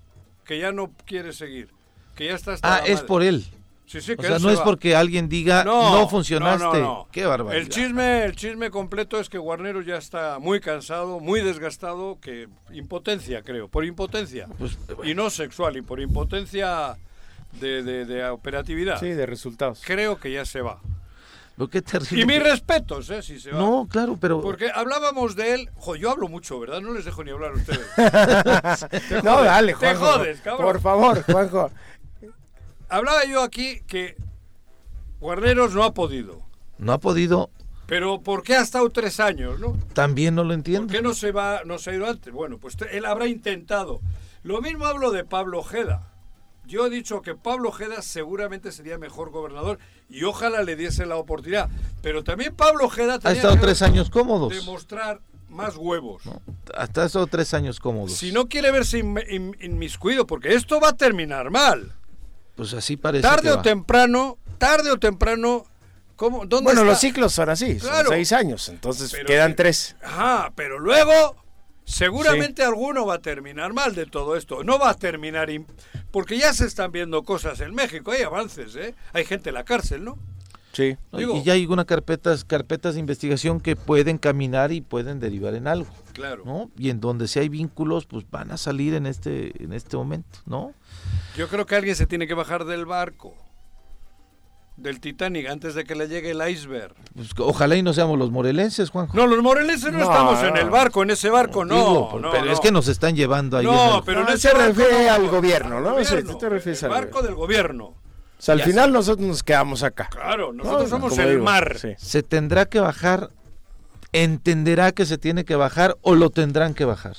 que ya no quiere seguir, que ya está hasta Ah, la es madre. por él. Sí, sí, O sea, no se es va. porque alguien diga no, funcionaste. no, no. Qué barbaridad. El chisme, el chisme completo es que Guarneros ya está muy cansado, muy desgastado, que impotencia, creo, por impotencia. Pues, Y no sexual, y por impotencia de, de- de operatividad. Sí, de resultados. Creo que ya se va. Lo que terrible. Y mis respetos, ¿eh? Si se va. No, claro, pero Porque hablábamos de él. Jo, yo hablo mucho, ¿verdad? No les dejo ni hablar a ustedes. No, dale, te Juanjo. jodes, cabrón. Por favor, Juanjo. Hablaba yo aquí que Guarneros no ha podido. no ha podido. Pero ¿por qué ha estado tres años, no? También no lo ¿Por entiendo. qué no se va, no se ha ido antes? Bueno, pues él habrá intentado. Lo mismo hablo de Pablo Ojeda. Yo he dicho que Pablo Ojeda seguramente sería mejor gobernador y ojalá le diese la oportunidad. Pero también Pablo Ojeda Ha estado que tres años cómodos. demostrar más huevos. ¿no? Hasta ha estado tres años cómodos. Si no quiere verse inmiscuido, porque esto va a terminar mal. Pues así parece. Tarde que o va. temprano, tarde o temprano, ¿cómo, ¿dónde Bueno, está? los ciclos son así, Claro. son seis años, entonces Pero quedan tres. Ajá, pero luego seguramente alguno va a terminar mal de todo esto. No va a terminar porque ya se están viendo cosas en México, hay avances, ¿eh? Hay gente en la cárcel, ¿no? Sí. y ya hay unas carpetas, carpetas de investigación que pueden caminar y pueden derivar en algo, Claro. ¿no? Y en donde si hay vínculos, pues van a salir en este, en este momento, ¿no? Yo creo que alguien se tiene que bajar del barco. del Titanic antes de que le llegue el iceberg. Pues, ojalá y no seamos los morelenses, Juanjo. No, los morelenses no, No, estamos en el barco, en ese barco no. Digo, por- no, pero no. es que nos están llevando ahí. No, en el- pero No, se refiere no, al gobierno, ¿no? al gobierno, tú te refieres el al barco del gobierno. O sea, al Ya final nosotros nos quedamos acá. Claro, nosotros No, somos el digo, mar. sí. Se tendrá que bajar, entenderá que se tiene que bajar o lo tendrán que bajar.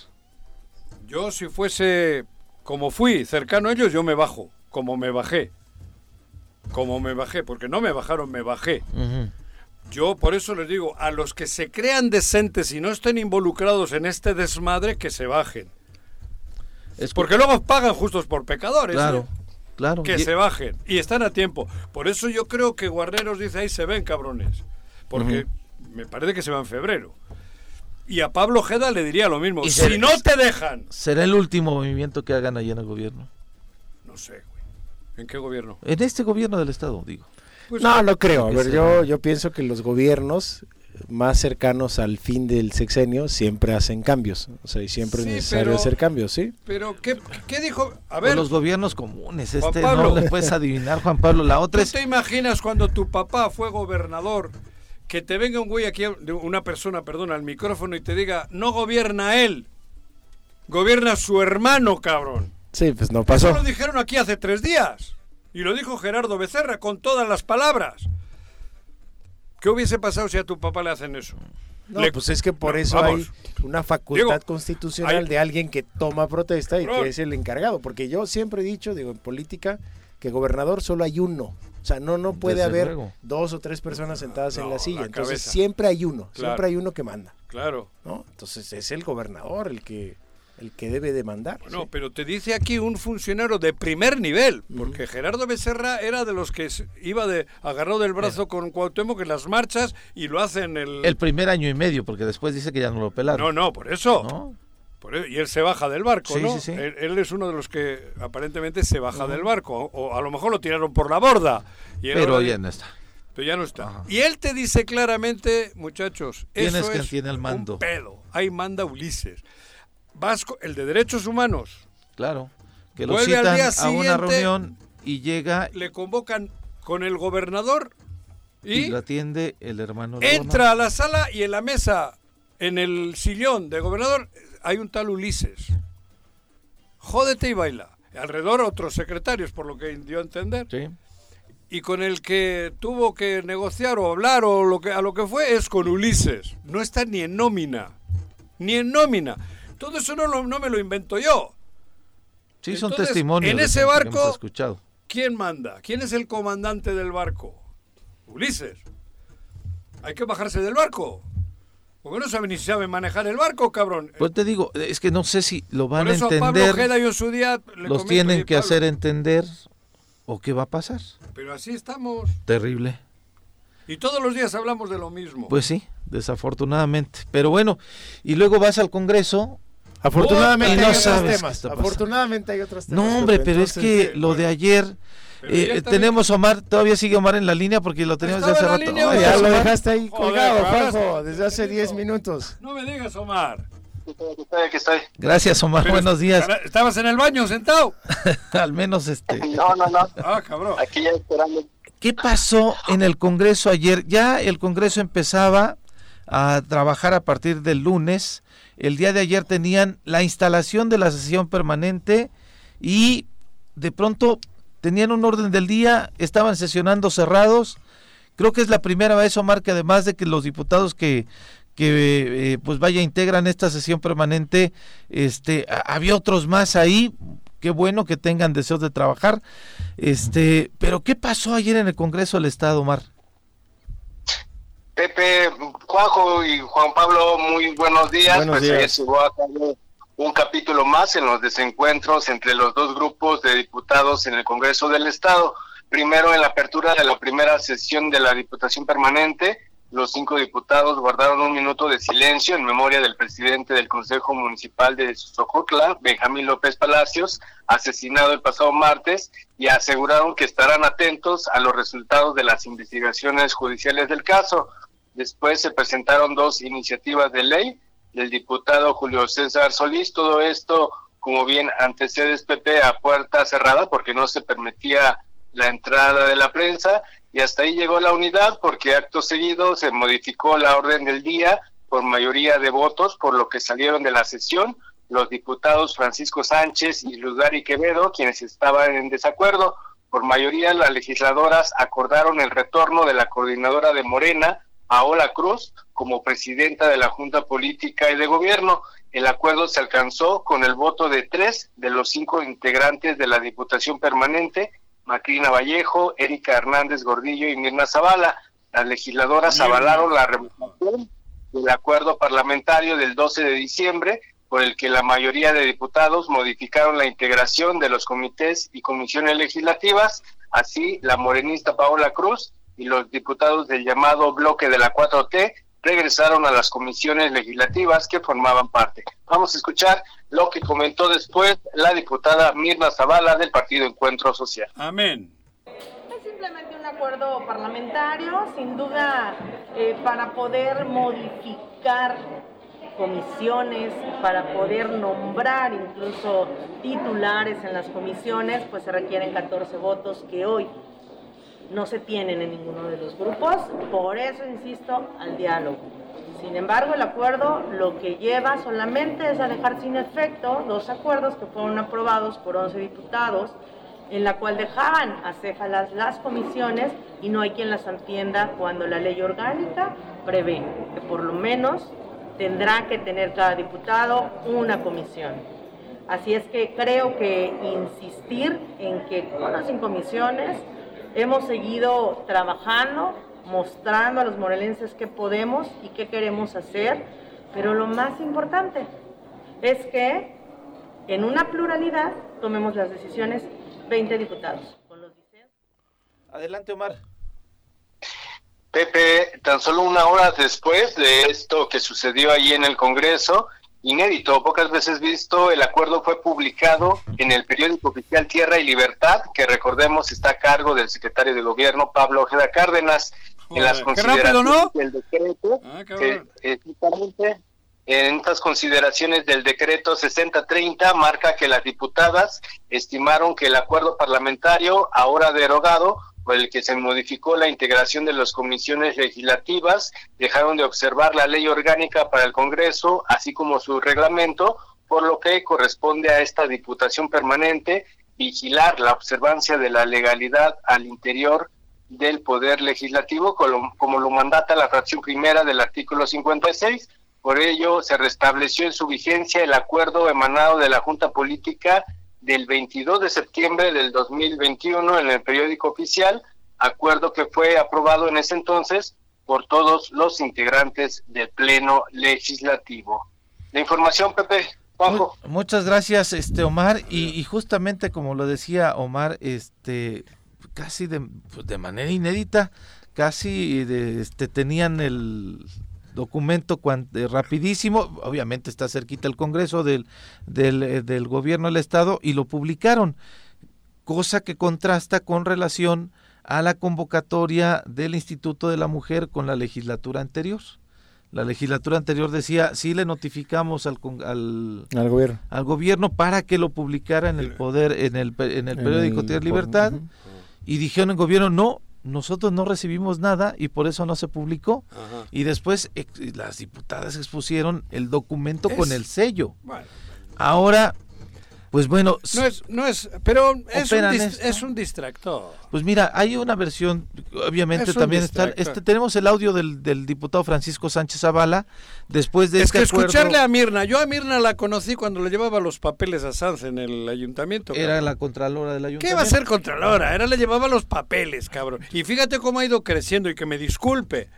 Yo si fuese como fui, cercano a ellos, yo me bajo, como me bajé. Como me bajé, porque no me bajaron, me bajé. Yo por eso les digo, a los que se crean decentes y no estén involucrados en este desmadre, que se bajen. Es Porque luego pagan justos por pecadores. Claro, ¿eh? claro. Que Y- se bajen. Y están a tiempo. Por eso yo creo que Guarneros dice ahí se ven cabrones. Porque me parece que se va en febrero. Y a Pablo Ojeda le diría lo mismo. Y si no te dejan. Será el último movimiento que hagan ahí en el gobierno. No sé, güey. ¿En qué gobierno? En este gobierno del estado, digo. Pues, No, no creo. A ver, yo, yo pienso que los gobiernos más cercanos al fin del sexenio siempre hacen cambios. O sea, y siempre Sí, es necesario pero- hacer cambios, ¿sí? Pero, ¿qué, qué dijo? A O ver, los gobiernos comunes, Juan este Pablo. no le puedes adivinar, Juan Pablo. La otra ¿tú es te imaginas cuando tu papá fue gobernador que te venga un güey aquí, una persona, perdona, al micrófono y te diga, no gobierna él, gobierna su hermano, cabrón? Sí, pues no Eso pasó. lo dijeron aquí hace tres días. Y lo dijo Gerardo Becerra con todas las palabras. ¿Qué hubiese pasado si a tu papá le hacen eso? No, Le- pues es que por No, eso vamos. hay una facultad constitucional hay- de alguien que toma protesta y que es el encargado. Porque yo siempre he dicho, digo, en política, que gobernador solo hay uno. O sea, no, no puede Desde haber luego. dos o tres personas sentadas No, en la silla. la Entonces cabeza. siempre hay uno, Claro. siempre hay uno que manda, Claro. ¿no? Entonces es el gobernador el que el que debe de mandar. Bueno, ¿sí? pero te dice aquí un funcionario de primer nivel, porque Gerardo Becerra era de los que iba de agarrado del brazo con Cuauhtémoc en las marchas y lo hacen el... el primer año y medio, porque después dice que ya no lo pelaron. No, no, por eso. ¿no? Por y él se baja del barco, Sí, ¿no? sí, sí. Él, él es uno de los que aparentemente se baja del barco, o, a lo mejor lo tiraron por la borda. Y él Pero ya no está. pero ya no está. Ajá. Y él te dice claramente, muchachos, ¿Quién eso es quien es tiene el mando? un pedo. Ahí manda Ulises. Vasco, el de derechos humanos, Claro. Que lo Vuelve al citan día a una reunión y llega le convocan con el gobernador y, y lo atiende el hermano. entra a la sala y en la mesa, en el sillón de gobernador, hay un tal Ulises. Jódete y baila. Alrededor otros secretarios, por lo que dio a entender. gobernador. Y con el que tuvo que negociar o hablar o lo que, a lo que fue es con Ulises. No está ni en nómina. Ni en nómina. Todo eso no, lo- no me lo invento yo. Sí, sí son Entonces, testimonios. en ese barco- escuchado. ¿Quién manda? ¿Quién es el comandante del barco? Ulises. Hay que bajarse del barco. Porque no sabe ni si sabe manejar el barco, cabrón. Pues te digo, es que no sé si lo van Por eso a a Pablo entender, Ojeda yo en su día le los tienen "Oye, que Pablo, hacer entender o qué va a pasar. Pero así estamos. Terrible. Y todos los días hablamos de lo mismo. Pues sí, desafortunadamente. Pero bueno, y luego vas al Congreso. Afortunadamente Y hay no otros sabes qué temas. está pasando. Afortunadamente hay otros temas. No, hombre, pero es que lo de ayer... Eh, tenemos Omar, todavía sigue Omar en la línea porque lo teníamos desde hace rato. línea, ya lo Omar. dejaste ahí colgado, Juanjo, desde hace 10 minutos. No me digas, Omar. Aquí estoy. Gracias, Omar. Pero Buenos días. ¿Estabas en el baño sentado? Al menos este. No, no, no. Ah, cabrón. Aquí ya esperando. ¿Qué pasó en el Congreso ayer? Ya el Congreso empezaba a trabajar a partir del lunes. El día de ayer tenían la instalación de la sesión permanente y de pronto tenían un orden del día, estaban sesionando cerrados. Creo que es la primera vez, Omar, que además de que los diputados que, que eh, pues vaya integran esta sesión permanente, este, a- había otros más ahí. Qué bueno que tengan deseos de trabajar. Este, pero ¿qué pasó ayer en el Congreso del Estado, Omar? Pepe, Juanjo y Juan Pablo, muy buenos días. Buenos pues días. ayer se llevó a cabo un capítulo más en los desencuentros entre los dos grupos de diputados en el Congreso del Estado. Primero, en la apertura de la primera sesión de la Diputación Permanente, los cinco diputados guardaron un minuto de silencio en memoria del presidente del Consejo Municipal de Sojotla, Benjamín López Palacios, asesinado el pasado martes, y aseguraron que estarán atentos a los resultados de las investigaciones judiciales del caso. Después se presentaron dos iniciativas de ley del diputado Julio César Solís. Todo esto, como bien antecedes, Pepe, a puerta cerrada porque no se permitía la entrada de la prensa y hasta ahí llegó la unidad porque acto seguido se modificó la orden del día por mayoría de votos, por lo que salieron de la sesión los diputados Francisco Sánchez y Lugari Quevedo, quienes estaban en desacuerdo. Por mayoría, las legisladoras acordaron el retorno de la coordinadora de Morena, Paola Cruz, como presidenta de la Junta Política y de Gobierno. El acuerdo se alcanzó con el voto de tres de los cinco integrantes de la Diputación Permanente, Macrina Vallejo, Erika Hernández Gordillo y Mirna Zavala. Las legisladoras avalaron la revocación del acuerdo parlamentario del 12 de diciembre, por el que la mayoría de diputados modificaron la integración de los comités y comisiones legislativas. Así, la morenista Paola Cruz y los diputados del llamado bloque de la 4T regresaron a las comisiones legislativas que formaban parte. Vamos a escuchar lo que comentó después la diputada Mirna Zavala del Partido Encuentro Social. Amén. Es simplemente un acuerdo parlamentario, sin duda, eh, para poder modificar comisiones, para poder nombrar incluso titulares en las comisiones, pues se requieren 14 votos que hoy no se tienen en ninguno de los grupos, por eso insisto al diálogo. Sin embargo, el acuerdo lo que lleva solamente es a dejar sin efecto dos acuerdos que fueron aprobados por 11 diputados, en la cual dejaban acéfalas las comisiones y no hay quien las entienda cuando la ley orgánica prevé que por lo menos tendrá que tener cada diputado una comisión. Así es que creo que insistir en que con las comisiones hemos seguido trabajando, mostrando a los morelenses qué podemos y qué queremos hacer, pero lo más importante es que en una pluralidad tomemos las decisiones 20 diputados. Adelante, Omar. Pepe, tan solo una hora después de esto que sucedió ahí en el Congreso, inédito, pocas veces visto, el acuerdo fue publicado en el periódico oficial Tierra y Libertad, que recordemos está a cargo del secretario de gobierno Pablo Ojeda Cárdenas. en las consideraciones del decreto, ah, en estas consideraciones del decreto 6030 marca que las diputadas estimaron que el acuerdo parlamentario, ahora derogado, por el que se modificó la integración de las comisiones legislativas, dejaron de observar la ley orgánica para el Congreso, así como su reglamento, por lo que corresponde a esta Diputación Permanente vigilar la observancia de la legalidad al interior del Poder Legislativo, como, lo mandata la fracción primera del artículo 56. Por ello, se restableció en su vigencia el acuerdo emanado de la Junta Política del 22 de septiembre del 2021 en el periódico oficial, acuerdo que fue aprobado en ese entonces por todos los integrantes del Pleno Legislativo. La información, Pepe. Juanjo. Muchas gracias, este Omar, y, justamente como lo decía Omar, este casi de, pues, de manera inédita, casi de, este, tenían el documento eh, rapidísimo, obviamente está cerquita el Congreso del, del, eh, del gobierno del Estado y lo publicaron, cosa que contrasta con relación a la convocatoria del Instituto de la Mujer con la legislatura anterior. La legislatura anterior decía, sí le notificamos al, al, al, gobierno. al gobierno para que lo publicara en el poder, en el, en el periódico Tierra Libertad, y dijeron el gobierno, no, nosotros no recibimos nada y por eso no se publicó. Y después las diputadas expusieron el documento con el sello. Ahora pues bueno. No es, no es, pero es un, es un, distractor. Pues mira, hay una versión, obviamente también está, este, tenemos el audio del, del, diputado Francisco Sánchez Zavala, después de es este que escucharle a Mirna, yo a Mirna la conocí cuando le llevaba los papeles a Sanz en el ayuntamiento. Era la contralora del ayuntamiento. ¿Qué va a ser contralora? Era le llevaba los papeles, cabrón. Y fíjate cómo ha ido creciendo y que me disculpe.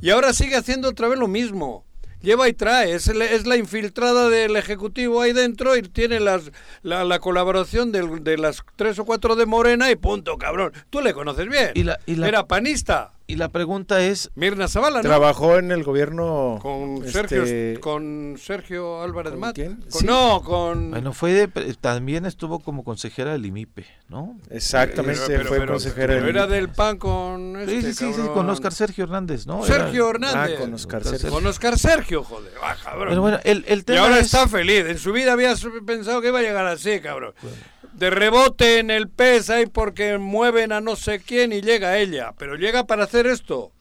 Y ahora sigue haciendo otra vez lo mismo lleva y trae, es, es la infiltrada del Ejecutivo ahí dentro y tiene las, la, colaboración de, las tres o cuatro de Morena y punto, cabrón. Tú le conoces bien. Y la, Era panista. Y la pregunta es... Mirna Zavala, ¿no? Trabajó en el gobierno... Con Sergio, este, con Sergio Álvarez ¿Con quién? No, con... Bueno, fue también estuvo como consejera del IMIPE, ¿no? Exactamente, fue consejera del era del PAN con este Sí, sí, sí, con Oscar Sergio Hernández, ¿no? Sergio Hernández. Ah, con Oscar Sergio. Con Oscar Sergio, joder. Ah, cabrón. Pero bueno, el, el tema y ahora está feliz. En su vida había pensado que iba a llegar así, cabrón. De rebote en el pez ahí porque mueven a no sé quién y llega ella. Pero llega para hacer esto.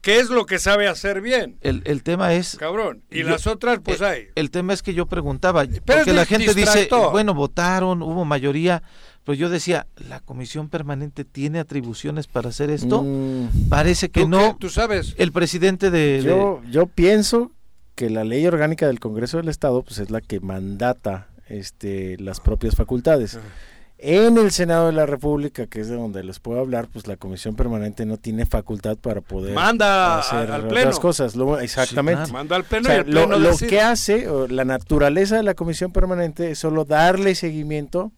¿Qué es lo que sabe hacer bien? El, el tema es... Cabrón. Y Yo- las otras, pues el, hay. El tema es que yo preguntaba, es porque la gente dice, bueno, votaron, hubo mayoría, pero yo decía, ¿la comisión permanente tiene atribuciones para hacer esto? Mm, Parece que ¿Tú no. qué? ¿Tú sabes? El presidente de... de- yo, yo pienso que la ley orgánica del Congreso del Estado pues es la que mandata este, las propias facultades. En el Senado de la República, que es de donde les puedo hablar, pues la comisión permanente no tiene facultad para poder Manda hacer al otras cosas. Lo- exactamente. claro. Manda al O pleno sea, y el lo, pleno lo decide. que hace, o la naturaleza de la comisión permanente es solo darle seguimiento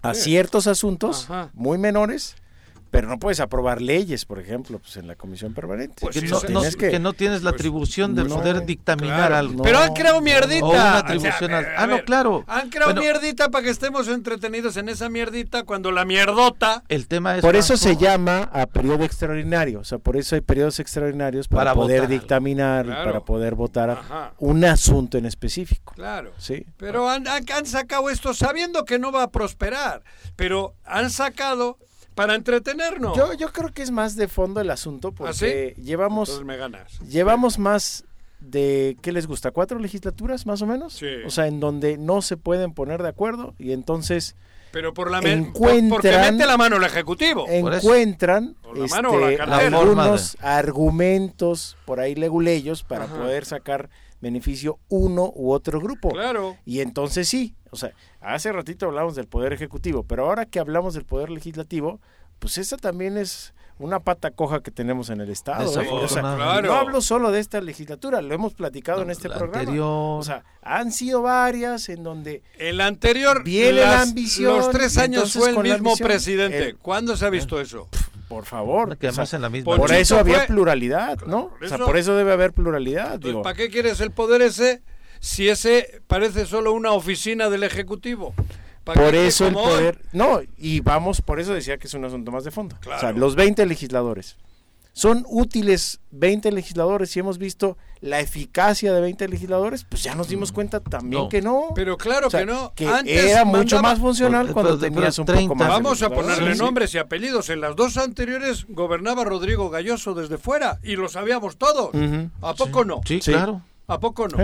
a Sí. ciertos asuntos Ajá. muy menores, pero no puedes aprobar leyes, por ejemplo, pues en la comisión permanente. Pues que, sí, no, tienes que, que- no tienes la pues, atribución de no, poder dictaminar Claro. algo. Pero han creado mierdita. O una O sea, atribución a ver, Ah, no, claro. Han creado Bueno. mierdita para que estemos entretenidos en esa mierdita cuando la mierdota. El tema es... Por eso se llama a periodo extraordinario, o sea, por eso hay periodos extraordinarios para, Para poder votar. dictaminar, y Claro. para poder votar Ajá. un asunto en específico. Claro. Sí. Pero han, han- han sacado esto sabiendo que no va a prosperar. Pero han sacado para entretenernos. Yo, yo creo que es más de fondo el asunto porque llevamos Entonces me ganas. llevamos más de ¿qué les gusta? ¿Cuatro legislaturas más o menos? Sí. O sea, en donde no se pueden poner de acuerdo y entonces Pero por la Encuentran- por- porque mete la mano el ejecutivo. Encuentran la mano este. La algunos argumentos por ahí leguleyos para Ajá. poder sacar beneficio uno u otro grupo. Claro. Y entonces sí, o sea, hace ratito hablamos del poder ejecutivo, pero ahora que hablamos del poder legislativo, pues esa también es una pata coja que tenemos en el Estado. ¿eh? O sea, Desafortunadamente. Claro. no hablo solo de esta legislatura, lo hemos platicado en este la programa. anterior. O sea, han sido varias en donde El anterior, Viene la las- ambición, los tres años fue el la mismo ambición, presidente. el- ¿Cuándo se ha visto eso? por favor, que o sea, además en la misma... por eso había fue- pluralidad, ¿no? o sea, eso- por eso debe haber pluralidad, digo. ¿Para qué quieres el poder ese si ese parece solo una oficina del Ejecutivo? ¿Para Por eso el Como hoy. poder, no, y vamos, por eso decía que es un asunto más de fondo. O sea, los 20 legisladores. ¿Son útiles 20 legisladores? Si hemos visto la eficacia de 20 legisladores, pues ya nos dimos cuenta también No. que no. Pero claro O sea, que no. que Antes era mucho mandaba- más funcional cuando pero- tenías un 30. poco más. Vamos a ponerle Sí, sí. nombres y apellidos. En las dos anteriores gobernaba Rodrigo Galloso desde fuera y lo sabíamos todos. Ujú. ¿A poco no? Sí, Sí. claro. ¿A poco no?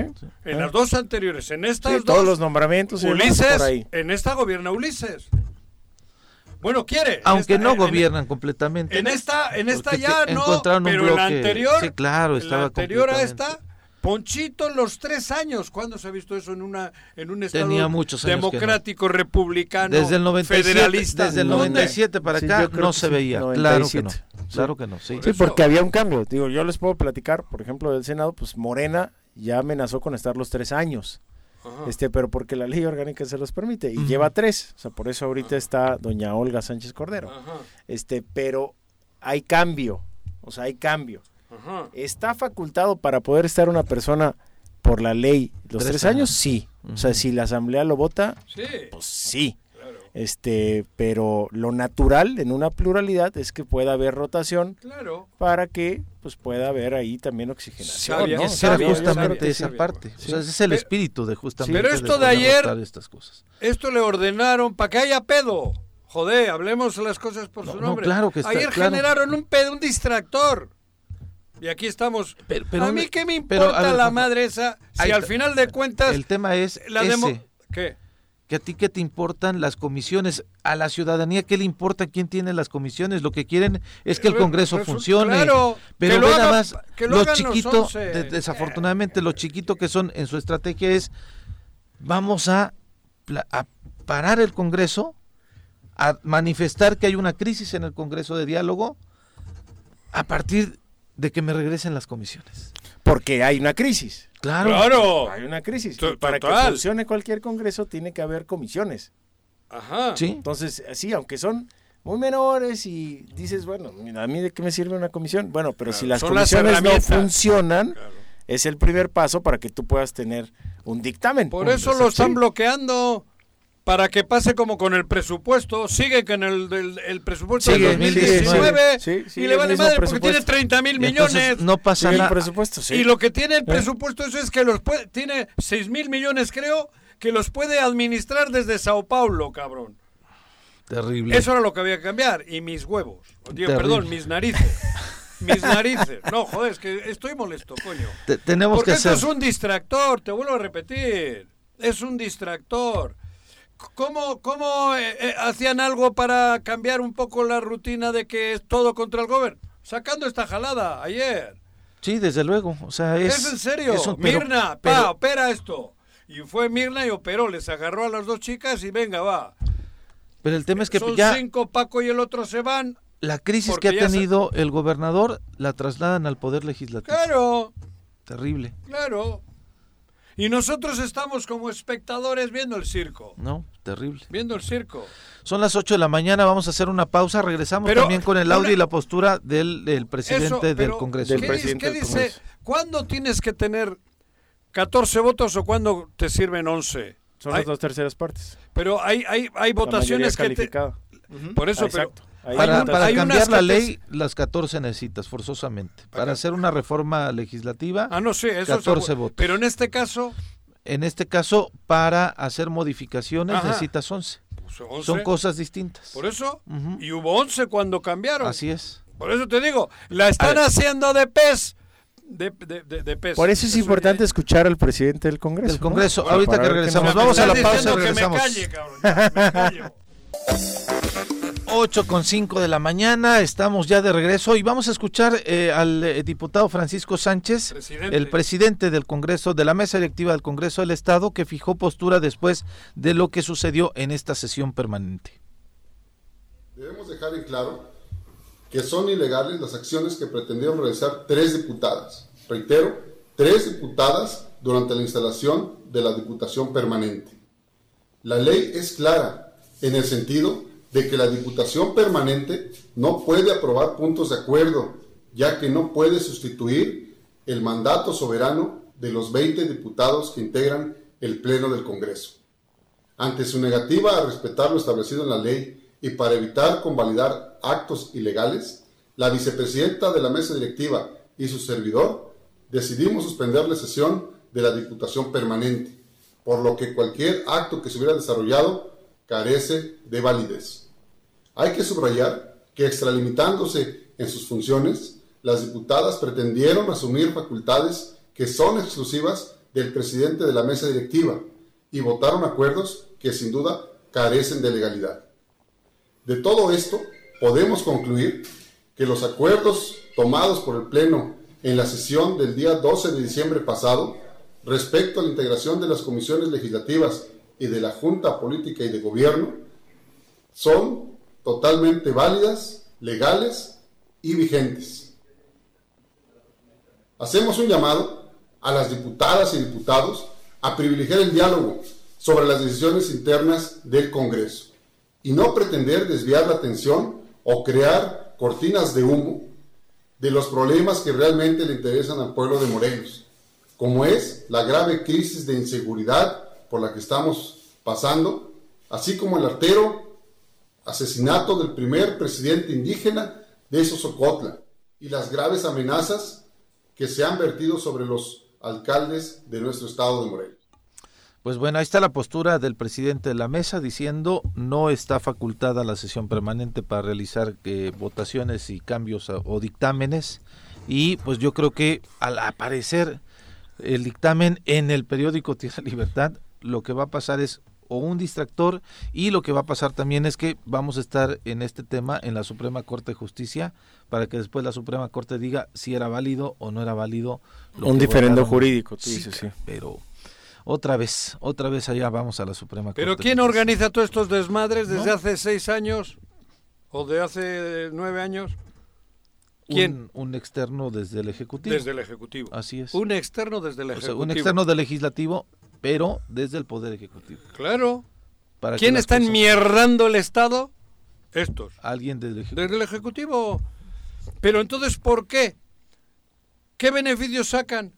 En las dos anteriores, en estas Sí, dos, todos los nombramientos Ulises, por ahí. en esta gobierna Ulises. Bueno, quiere. en Aunque esta- no en- gobiernan completamente. En esta, en esta ya no, encontraron un pero en la bloque- anterior, sí, claro, en estaba la anterior a esta, Ponchito los tres años. ¿Cuándo se ha visto eso en una en un estado Tenía muchos años que no. democrático, republicano, Desde el 97, federalista? desde el ¿Dónde? 97 para Sí, acá no se sí, veía. Claro que 97. no. Claro que no, sí. Por Sí, porque había un cambio. Digo, yo les puedo platicar, por ejemplo, del Senado, pues Morena ya amenazó con estar los tres años. Ajá. Este, pero porque la ley orgánica se los permite y lleva tres, o sea, por eso ahorita está doña Olga Sánchez Cordero. Ajá, Este, pero hay cambio, o sea, hay cambio. ajá. ¿Está facultado para poder estar una persona por la ley los Tres tres, años? años. Sí. O sea, si la asamblea lo vota, Sí, pues sí. claro, Este, pero lo natural en una pluralidad es que pueda haber rotación claro. para que pues pueda haber ahí también oxigenación. Sabia, ¿no? Era justamente esa sí. parte. O Sí. sea, ese es el Pero- espíritu de justamente. Pero esto de ayer- estas cosas. Esto le ordenaron para que haya pedo. Joder, hablemos las cosas por No, su no, nombre. claro que está- Ayer claro. generaron un pedo, un distractor. Y aquí estamos. Pero- pero a mí qué me importa ver, la madre esa si al final de cuentas El tema es la ese, demo... ¿Qué? Que a ti qué te importan las comisiones, a la ciudadanía qué le importa quién tiene las comisiones, lo que quieren es que el Re- Congreso funcione. claro, pero que lo nada haga- más que lo lo hagan los chiquito, 11. de- desafortunadamente lo chiquito que son en su estrategia es vamos a, a parar el Congreso, a manifestar que hay una crisis en el Congreso de diálogo a partir de que me regresen las comisiones. Porque hay una crisis. Claro. Claro. Hay una crisis. To- Y para total. que funcione cualquier congreso tiene que haber comisiones. Ajá. Sí. Entonces, sí, aunque son muy menores y dices, bueno, a mí de qué me sirve una comisión. Bueno, pero si las son las comisiones no funcionan, Claro. es el primer paso para que tú puedas tener un dictamen. Por Un- eso lo están sí. bloqueando. Para que pase como con el presupuesto, sigue con el, del- el presupuesto Sigue, de 2019 sí, sí, y le vale madre porque tiene 30 mil millones. no pasa nada. presupuesto, sí. Y lo que tiene el ¿Eh? presupuesto eso es que los puede, tiene 6 mil millones creo que los puede administrar desde Sao Paulo, cabrón. Terrible. Eso era lo que había que cambiar. Y mis huevos. Digo, perdón, mis narices. mis narices. No, joder, es que estoy molesto, coño. tenemos Porque que esto hacer... es un distractor, te vuelvo a repetir. Es un distractor. ¿Cómo, cómo eh, eh, hacían algo para cambiar un poco la rutina de que es todo contra el gobierno? Sacando esta jalada ayer. Sí, desde luego. O sea, es, ¿Es en serio? es un- pero- Mirna, pero- pa, opera esto. Y fue Mirna y operó, les agarró a las dos chicas y venga, va. pero el tema es que Son ya cinco, Paco y el otro se van. la crisis que ha se- tenido el gobernador la trasladan al poder legislativo. Claro, Terrible, claro. Y nosotros estamos como espectadores viendo el circo. ¿no? Terrible. Viendo el circo. Son las 8 de la mañana, vamos a hacer una pausa, regresamos Pero, también con el audio una- y la postura del, del presidente Eso, del Congreso. Del ¿qué, presidente dice- qué del dice? Congreso. ¿Cuándo tienes que tener 14 votos o cuándo te sirven 11? Son Hay- las dos terceras partes. pero hay, hay, hay votaciones que te... calificada. Por eso, Ah, pero... Para, para hay cambiar la que ley, las 14 necesitas forzosamente. Para hacer una reforma legislativa, Ah, no sé, eso 14 seguro. votos. Pero en este caso, en este caso, para hacer modificaciones Ajá. necesitas 11. pues, 11. Son cosas distintas. Por eso, Ujú. y hubo 11 cuando cambiaron. Así es. Por eso te digo, la están haciendo de pez. De, de, de, de pez. Por eso es importante escuchar al presidente del Congreso. Del. Congreso. Bueno, Ahorita que regresamos, nos- vamos a la pausa y diciendo que regresamos. me calle, cabrón. ya, me callo. 8 con 5 de la mañana, estamos ya de regreso y vamos a escuchar eh, al eh, diputado Francisco Sánchez, Presidente. el presidente del Congreso, de la mesa directiva del Congreso del Estado, que fijó postura después de lo que sucedió en esta sesión permanente. Debemos dejar en claro que son ilegales las acciones que pretendieron realizar tres diputadas. Reitero, tres diputadas durante la instalación de la Diputación Permanente. La ley es clara en el sentido de que la Diputación Permanente no puede aprobar puntos de acuerdo, ya que no puede sustituir el mandato soberano de los 20 diputados que integran el Pleno del Congreso. Ante su negativa a respetar lo establecido en la ley y para evitar convalidar actos ilegales, la vicepresidenta de la mesa directiva y su servidor decidimos suspender la sesión de la Diputación Permanente, por lo que cualquier acto que se hubiera desarrollado carece de validez. Hay que subrayar que extralimitándose en sus funciones, las diputadas pretendieron asumir facultades que son exclusivas del presidente de la mesa directiva y votaron acuerdos que sin duda carecen de legalidad. De todo esto, podemos concluir que los acuerdos tomados por el Pleno en la sesión del día 12 de diciembre pasado respecto a la integración de las comisiones legislativas y de la Junta Política y de Gobierno son totalmente válidas, legales y vigentes. Hacemos un llamado a las diputadas y diputados a privilegiar el diálogo sobre las decisiones internas del Congreso y no pretender desviar la atención o crear cortinas de humo de los problemas que realmente le interesan al pueblo de Morelos, como es la grave crisis de inseguridad por la que estamos pasando, así como el artero asesinato del primer presidente indígena de Sosocotla y las graves amenazas que se han vertido sobre los alcaldes de nuestro estado de Morelos. Pues bueno, ahí está la postura del presidente de la mesa diciendo no está facultada la sesión permanente para realizar eh, votaciones y cambios o dictámenes y pues yo creo que al aparecer el dictamen en el periódico Tierra Libertad lo que va a pasar es o un distractor y lo que va a pasar también es que vamos a estar en este tema en la Suprema Corte de Justicia para que después la Suprema Corte diga si era válido o no era válido. lo Un diferendo jurídico, tú Sí, dices, sí. pero otra vez, otra vez allá vamos a la Suprema Pero Corte. ¿quién de Justicia. organiza todos estos desmadres desde ¿No? hace seis años? ¿O de hace nueve años? ¿Quién? Un, un externo desde el Ejecutivo. Desde el Ejecutivo. Así es. Un externo desde el O sea, Ejecutivo. un externo del Legislativo, pero desde el Poder Ejecutivo. Claro. Para ¿Quién está cosas- enmierdando el Estado? Estos. Alguien del Ejecutivo. Desde el Ejecutivo. Pero entonces, ¿por qué? ¿Qué beneficios sacan?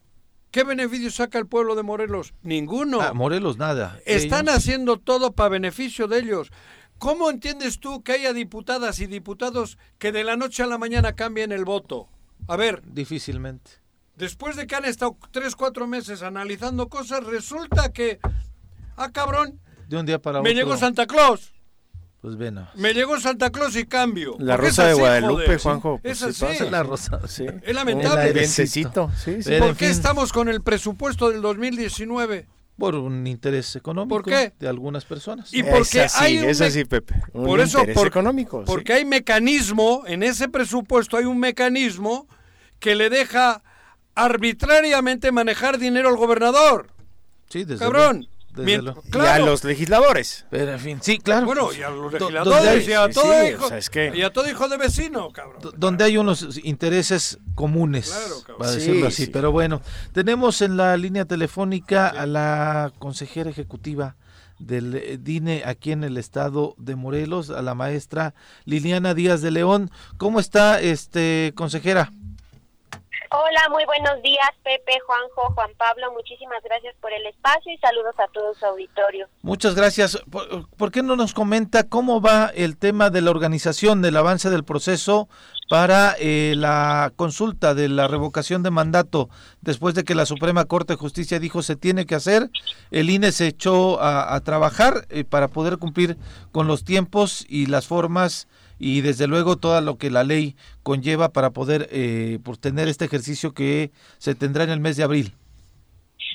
¿Qué beneficios saca el pueblo de Morelos? Ninguno. Ah, Morelos nada. Están Ellos- haciendo todo para beneficio de ellos. ¿Cómo entiendes tú que haya diputadas y diputados que de la noche a la mañana cambien el voto? A ver, Difícilmente. Después de que han estado tres, cuatro meses analizando cosas, resulta que, ah, cabrón, De un día para me otro. llegó Santa Claus. Pues ven. Me llegó Santa Claus y cambio. La Rosa es de Guadalupe, joder. Juanjo. pues Es sí así. pasa. La rosa. Sí. Es lamentable. Un airecito, sí, sí. Pero, ¿Por en qué fin, estamos con el presupuesto del 2019? Por un interés económico ¿Por qué? de algunas personas. Y Es porque así, hay un es así, Pepe. Un Por eso, interés por- económico. sí. Porque hay mecanismo, en ese presupuesto hay un mecanismo que le deja arbitrariamente manejar dinero al gobernador. Sí, desde Cabrón. desde Mien-. Y a los legisladores. Pero en fin, sí, claro. Bueno, y a los legisladores y a sí, todo sí, hijo, o sea, es que- y a todo hijo de vecino, cabrón. D- donde hay unos intereses comunes, Claro, cabrón. para Sí, decirlo así. sí. Pero bueno, tenemos en la línea telefónica a la consejera ejecutiva del eh, DINE aquí en el estado de Morelos, a la maestra Liliana Díaz de León. ¿Cómo está, este consejera? Hola, muy buenos días, Pepe, Juanjo, Juan Pablo. Muchísimas gracias por el espacio y saludos a todo su auditorio. Muchas gracias. ¿Por, qué no nos comenta cómo va el tema de la organización, del avance del proceso para eh, la consulta de la revocación de mandato después de que la Suprema Corte de Justicia dijo se tiene que hacer? El INE se echó a, a trabajar eh, para poder cumplir con los tiempos y las formas y desde luego todo lo que la ley conlleva para poder eh, por tener este ejercicio que se tendrá en el mes de abril.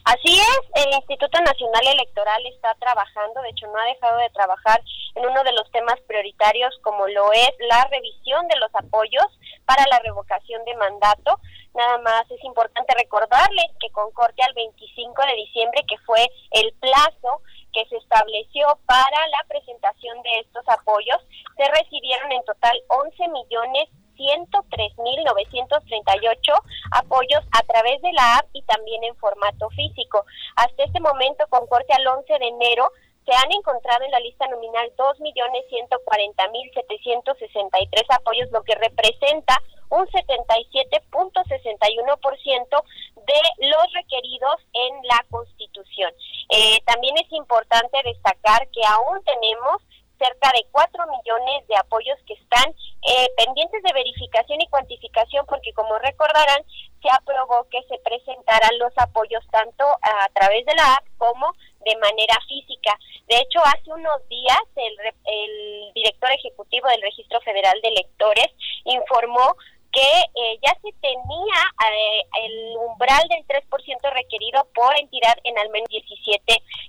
Así es, el Instituto Nacional Electoral está trabajando, de hecho no ha dejado de trabajar en uno de los temas prioritarios como lo es la revisión de los apoyos para la revocación de mandato. Nada más es importante recordarles que con corte al 25 de diciembre, que fue el plazo que se estableció para la presentación de estos apoyos, se recibieron en total 11 millones 103.938 apoyos a través de la app y también en formato físico. Hasta este momento, con corte al 11 de enero, se han encontrado en la lista nominal 2.140.763 apoyos, lo que representa un 77.61% de los requeridos en la Constitución. Eh, también es importante destacar que aún tenemos cerca de 4 millones de apoyos que están eh, pendientes de verificación y cuantificación porque como recordarán se aprobó que se presentaran los apoyos tanto a través de la app como de manera física. De hecho, hace unos días el, el director ejecutivo del Registro Federal de Electores informó que eh, ya se tenía eh, el umbral del 3% requerido por entidad en al menos 17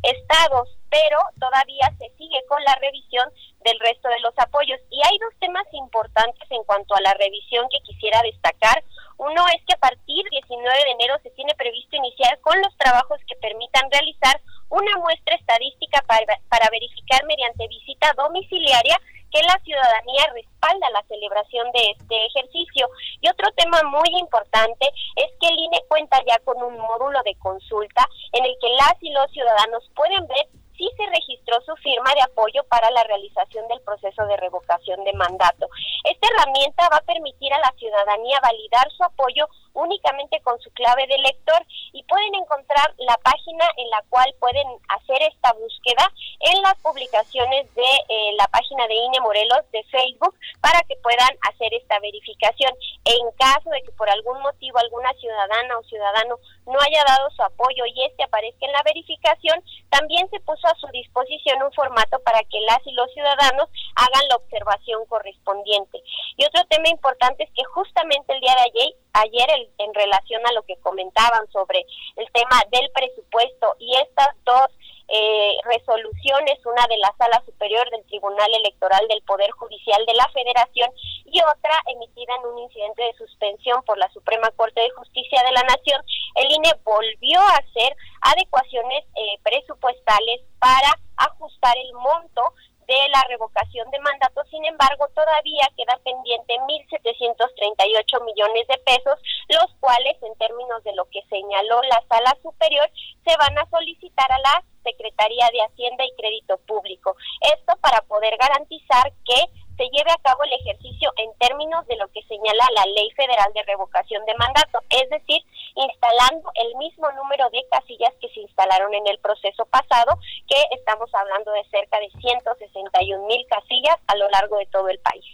estados, pero todavía se sigue con la revisión del resto de los apoyos. Y hay dos temas importantes en cuanto a la revisión que quisiera destacar. Uno es que a partir del 19 de enero se tiene previsto iniciar con los trabajos que permitan realizar una muestra estadística para, para verificar mediante visita domiciliaria que la ciudadanía respalda la celebración de este ejercicio. Y otro tema muy importante es que el INE cuenta ya con un módulo de consulta en el que las y los ciudadanos pueden ver si se registró su firma de apoyo para la realización del proceso de revocación de mandato. Esta herramienta va a permitir a la ciudadanía validar su apoyo únicamente con su clave de lector y pueden encontrar la página en la cual pueden hacer esta búsqueda en las publicaciones de eh, la página de INE Morelos de Facebook para que puedan hacer esta verificación. En caso de que por algún motivo alguna ciudadana o ciudadano no haya dado su apoyo y este aparezca en la verificación, también se puso a su disposición un formato para que las y los ciudadanos hagan la observación correspondiente. Y otro tema importante es que justamente el día de ayer, ayer el- en relación a lo que comentaban sobre el tema del presupuesto y estas dos eh, resoluciones, una de la Sala Superior del Tribunal Electoral del Poder Judicial de la Federación y otra emitida en un incidente de suspensión por la Suprema Corte de Justicia de la Nación, el INE volvió a hacer adecuaciones eh, presupuestales para ajustar el monto de la revocación de mandato. Sin embargo, todavía queda pendiente 1.738 millones de pesos, los cuales, en términos de lo que señaló la Sala Superior, se van a solicitar a la Secretaría de Hacienda y Crédito Público. Esto para poder garantizar que se lleve a cabo el ejercicio en términos de lo que señala la Ley Federal de Revocación de Mandato, es decir, instalando el mismo número de casillas que se instalaron en el proceso pasado, que estamos hablando de cerca de 161 mil casillas a lo largo de todo el país.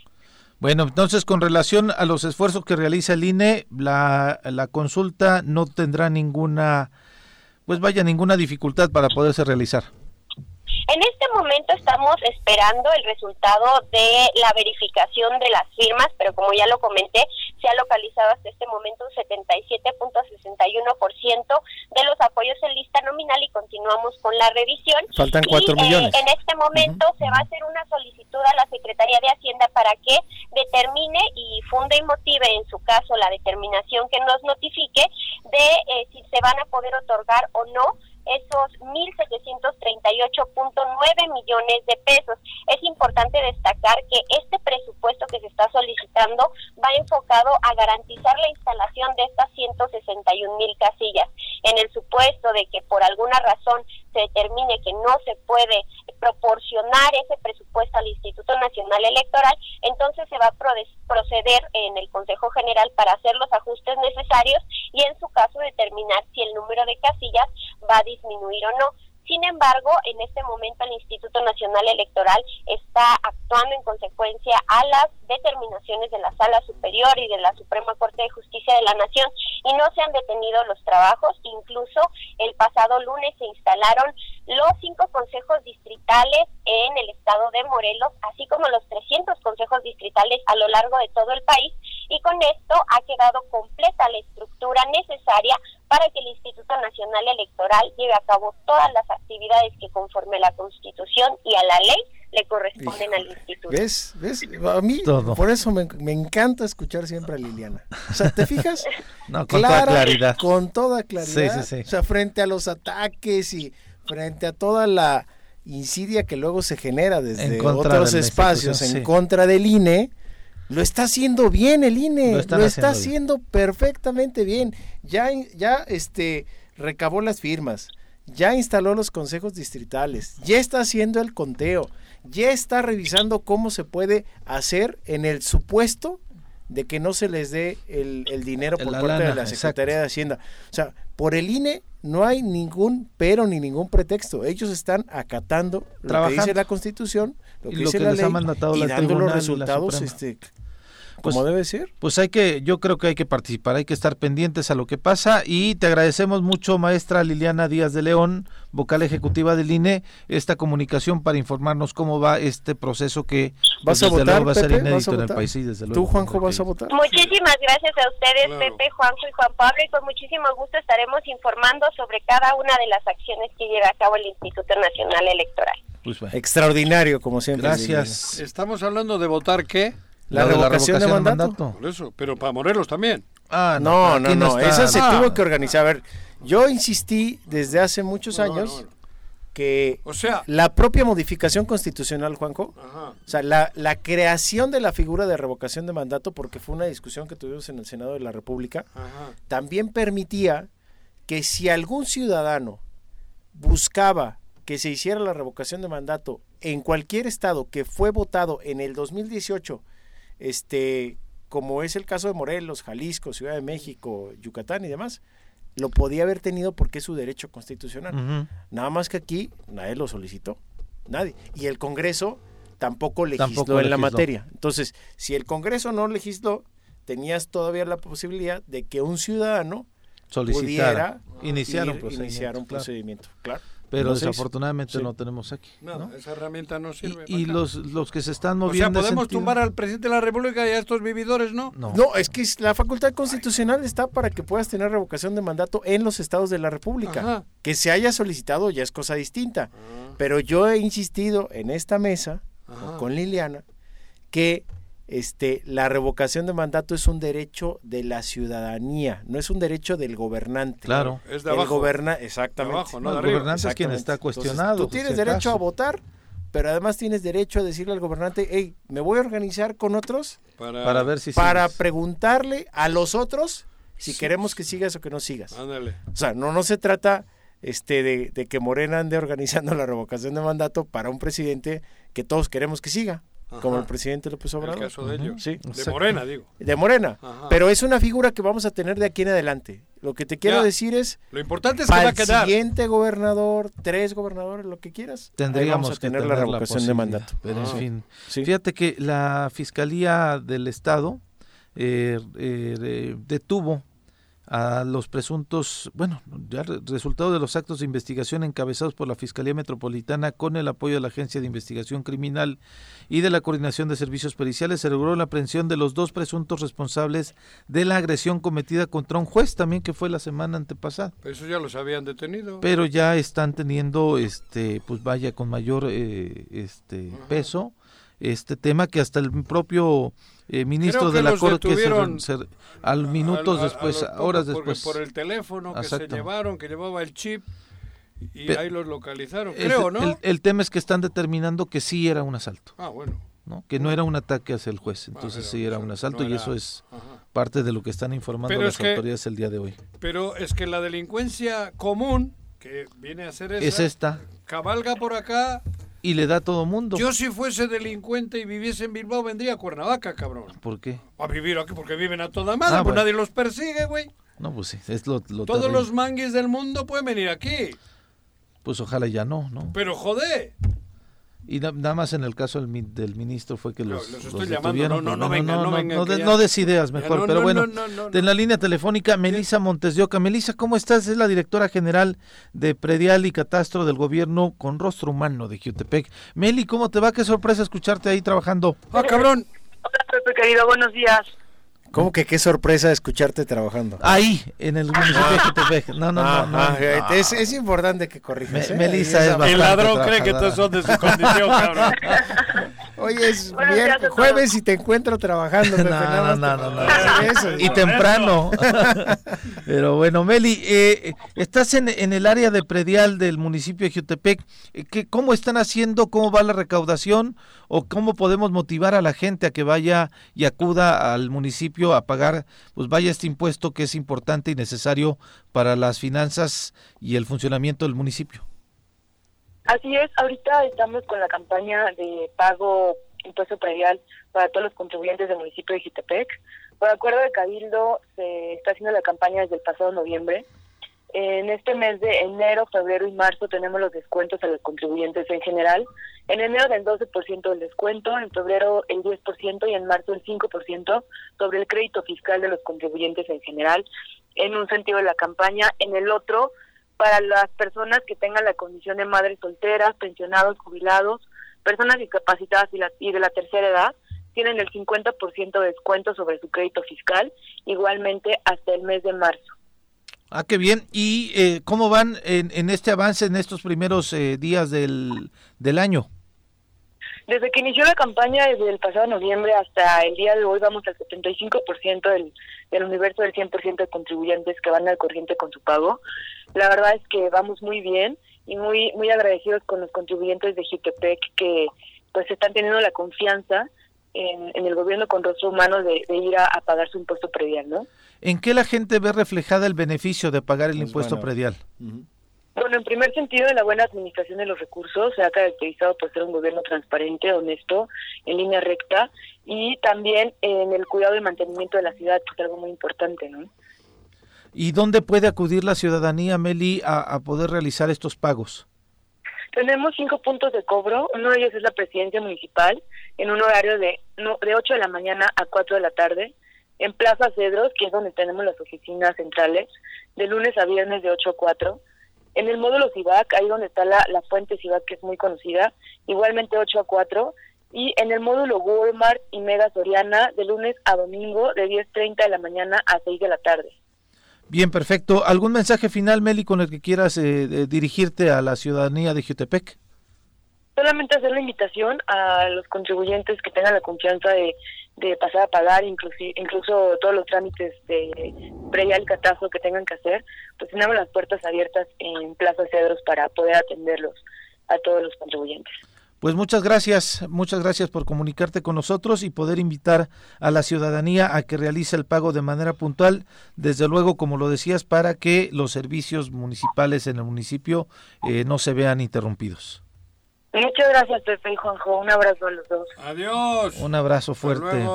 Bueno, entonces con relación a los esfuerzos que realiza el INE, la, la consulta no tendrá ninguna, pues vaya, ninguna dificultad para poderse realizar. En este momento estamos esperando el resultado de la verificación de las firmas, pero como ya lo comenté, se ha localizado hasta este momento un 77.61% de los apoyos en lista nominal y continuamos con la revisión. Faltan Y, 4 eh, millones. en este momento se va a hacer una solicitud a la Secretaría de Hacienda para que determine y funde y motive en su caso la determinación que nos notifique de eh, si se van a poder otorgar o no esos 1.738.9 millones de pesos. Es importante destacar que este presupuesto que se está solicitando va enfocado a garantizar la instalación de estas 161 mil casillas. En el supuesto de que por alguna razón se determine que no se puede proporcionar ese presupuesto al Instituto Nacional Electoral, entonces se va a proceder en el Consejo General para hacer los ajustes necesarios y en su caso determinar si el número de casillas va a disminuir o no. Sin embargo, en este momento el Instituto Nacional Electoral está actuando en consecuencia a las determinaciones de la Sala Superior y de la Suprema Corte de Justicia de la Nación y no se han detenido los trabajos. Incluso el pasado lunes se instalaron los cinco consejos distritales en el estado de Morelos, así como los 300 consejos distritales a lo largo de todo el país y con esto ha quedado completa la estructura necesaria para que el Instituto Nacional Electoral lleve a cabo todas las actividades que conforme a la Constitución y a la ley le corresponden al instituto. ¿Ves? ¿Ves? A mí, Todo. por eso me, me encanta escuchar siempre a Liliana. O sea, ¿te fijas? No, con toda claridad. Con toda claridad. Sí, sí, sí. O sea, frente a los ataques y frente a toda la insidia que luego se genera desde otros espacios en contra del INE, lo está haciendo bien el INE, Lo está haciendo perfectamente bien. Ya, ya este, recabó las firmas, ya instaló los consejos distritales, ya está haciendo el conteo, ya está revisando cómo se puede hacer en el supuesto de que no se les dé el, el dinero por La parte de la Secretaría de Hacienda. O sea, por el INE no hay ningún pero ni ningún pretexto. Ellos están acatando lo Trabajando. que dice la Constitución, lo Y que lo dice que la les ha ley mandatado y la dando los resultados este, Pues- como debe ser. Pues hay que, yo creo que hay que participar, hay que estar pendientes a lo que pasa y te agradecemos mucho, maestra Liliana Díaz de León, vocal ejecutiva del INE, esta comunicación para informarnos cómo va este proceso que ¿Vas pues, a desde votar, luego va a ser Pepe? ¿Vas inédito a en el país. Sí, desde luego. ¿Tú, Juanjo, vas a votar? Muchísimas gracias a ustedes, Claro. Pepe, Juanjo y Juan Pablo, y con muchísimo gusto estaremos informando sobre cada una de las acciones que lleva a cabo el Instituto Nacional Electoral. Pues, bueno. Extraordinario, como siempre. Gracias. Estamos hablando de votar qué? La revocación de mandato. Por eso, pero para Morelos también. Ah, No, no, no, está. esa se Ah. tuvo que organizar. A ver, yo insistí desde hace muchos Bueno, años que O sea, la propia modificación constitucional, Juanjo, ajá. o sea, la, la creación de la figura de revocación de mandato, porque fue una discusión que tuvimos en el Senado de la República, Ajá. también permitía que si algún ciudadano buscaba que se hiciera la revocación de mandato en cualquier estado que fue votado en el 2018, este, como es el caso de Morelos, Jalisco, Ciudad de México, Yucatán y demás, lo podía haber tenido porque es su derecho constitucional. Nada más que aquí nadie lo solicitó, nadie. Y el Congreso tampoco legisló Tampoco en la materia. Entonces, si el Congreso no legisló, tenías todavía la posibilidad de que un ciudadano Solicitar, pudiera iniciar un ir- procedimiento. iniciar un claro. procedimiento. Claro. Pero No desafortunadamente Sí. no tenemos aquí. Nada, ¿no? esa herramienta no Y, sirve. y para los, los que se están acá. o sea, moviendo. podemos sentido- tumbar al presidente de la República y a estos vividores, ¿no? No. No, es que la facultad constitucional está para que puedas tener revocación de mandato en los estados de la República. Ajá. Que se haya solicitado ya es cosa distinta. Pero yo he insistido en esta mesa Ajá. con Liliana que este, la revocación de mandato es un derecho de la ciudadanía, no es un derecho del gobernante. Claro. Es de El abajo. goberna- exactamente. De abajo, No, de el arriba. gobernante es quien está Entonces, cuestionado. tú tienes si derecho a votar, pero además tienes derecho a decirle al gobernante, hey, me voy a organizar con otros Para, Para ver si para sigues. preguntarle a los otros si queremos que sigas o que no sigas. Ándale. O sea, no, no se trata este, de, de que Morena ande organizando la revocación de mandato para un presidente que todos queremos que siga, como el presidente López En el Obrador. caso de ellos. Sí. De Exacto. Morena, digo. De Morena. Ajá. Pero es una figura que vamos a tener de aquí en adelante. Lo que te quiero Ya. decir es, Lo importante es que va para a el quedar. siguiente gobernador, tres gobernadores, lo que quieras, Tendríamos vamos a que tener la revocación de mandato. Pero en fin. Sí. Fíjate que la Fiscalía del Estado eh, eh, de- detuvo a los presuntos, bueno, ya resultado de los actos de investigación encabezados por la Fiscalía Metropolitana con el apoyo de la Agencia de Investigación Criminal y de la Coordinación de Servicios Periciales, se logró la aprehensión de los dos presuntos responsables de la agresión cometida contra un juez también que fue la semana antepasada. Pero eso ya los habían detenido. Pero ya están teniendo, este, pues vaya, con mayor eh, este peso este tema que hasta el propio eh, ministro de la Corte que se, al minutos después, horas después. Por el teléfono que se llevaron, que llevaba el chip y ahí los localizaron, creo, ¿no? El, tema es que están determinando que sí era un asalto. Ah, bueno. ¿no? Que no era un ataque hacia el juez, entonces sí era un asalto y eso es parte de lo que están informando las autoridades el día de hoy. Pero es que la delincuencia común, que viene a ser esa, es esta. cabalga por acá y le da a todo mundo. Yo si fuese delincuente y viviese en Bilbao vendría a Cuernavaca, cabrón. ¿Por qué? A vivir aquí porque viven a toda madre, ah, pues nadie los persigue, güey. No, pues sí, es lo, Todos los manguis del mundo pueden venir aquí. Pues ojalá ya no, ¿no? Pero joder. Y nada más en el caso del, del ministro fue que los, los, estoy llamando, no, no, no, venga, no, venga, no, no, des ideas mejor, pero bueno, en la línea telefónica, Melisa Montes de Oca. Melisa, ¿cómo estás? Es la directora general de Predial y Catastro del Gobierno con Rostro Humano de Jutepec. Meli, ¿cómo te va? Qué sorpresa escucharte ahí trabajando. ¡Ah, cabrón! Hola, Pepe, querido, buenos días. ¿Cómo que qué sorpresa escucharte trabajando? Ahí, en el municipio de Jutepec. No, no, no. no, Es, es, importante que corrijas. Me, ¿eh? Melissa es, El ladrón cree que todos son de su condición, cabrón. Hoy es jueves y te encuentro trabajando. no, no, no, no, Y temprano. Pero bueno, Meli, eh, estás en, en, el área de predial del municipio de Jutepec. ¿Qué, ¿Cómo están haciendo? ¿Cómo va la recaudación? ¿O cómo podemos motivar a la gente a que vaya y acuda al municipio a pagar, pues vaya este impuesto que es importante y necesario para las finanzas y el funcionamiento del municipio? Así es, ahorita estamos con la campaña de pago impuesto predial para todos los contribuyentes del municipio de Jitepec. Por acuerdo de Cabildo se está haciendo la campaña desde el pasado noviembre. En este mes de enero, febrero y marzo tenemos los descuentos a los contribuyentes en general. En enero del 12% del descuento, en febrero el 10% y en marzo el 5% sobre el crédito fiscal de los contribuyentes en general, en un sentido de la campaña. En el otro, para las personas que tengan la condición de madres solteras, pensionados, jubilados, personas discapacitadas y, y de la tercera edad, tienen el 50% de descuento sobre su crédito fiscal, igualmente hasta el mes de marzo. Ah, qué bien. ¿Y eh, cómo van en, en, este avance en estos primeros eh, días del, del año? Desde que inició la campaña, desde el pasado noviembre hasta el día de hoy, vamos al 75% del, del universo del 100% de contribuyentes que van al corriente con su pago. La verdad es que vamos muy bien y muy muy agradecidos con los contribuyentes de Jutepec que pues están teniendo la confianza en, el gobierno con rostro humano de, ir a, pagar su impuesto predial, ¿no? ¿En qué la gente ve reflejada el beneficio de pagar el pues impuesto predial? Bueno, en primer sentido, en la buena administración de los recursos, se ha caracterizado por ser un gobierno transparente, honesto, en línea recta, y también en el cuidado y mantenimiento de la ciudad, que es algo muy importante, ¿no? ¿Y dónde puede acudir la ciudadanía, Meli, a, poder realizar estos pagos? Tenemos cinco puntos de cobro. Uno de ellos es la presidencia municipal, en un horario de, no, de 8 de la mañana a 4 de la tarde. En Plaza Cedros, que es donde tenemos las oficinas centrales, de lunes a viernes de 8 a 4. En el módulo CIVAC, ahí donde está la, la fuente CIVAC, que es muy conocida, igualmente 8 a 4. Y en el módulo Walmart y Mega Soriana, de lunes a domingo, de 10.30 de la mañana a 6 de la tarde. Bien, perfecto. ¿Algún mensaje final, Meli, con el que quieras eh, dirigirte a la ciudadanía de Jutepec? Solamente hacer la invitación a los contribuyentes que tengan la confianza de, pasar a pagar, incluso, incluso todos los trámites de previa al que tengan que hacer, pues tenemos las puertas abiertas en Plaza Cedros para poder atenderlos a todos los contribuyentes. Pues muchas gracias, muchas gracias por comunicarte con nosotros y poder invitar a la ciudadanía a que realice el pago de manera puntual, desde luego, como lo decías, para que los servicios municipales en el municipio eh, no se vean interrumpidos. Muchas gracias, Pepe y Juanjo. Un abrazo a los dos. Adiós. Un abrazo fuerte.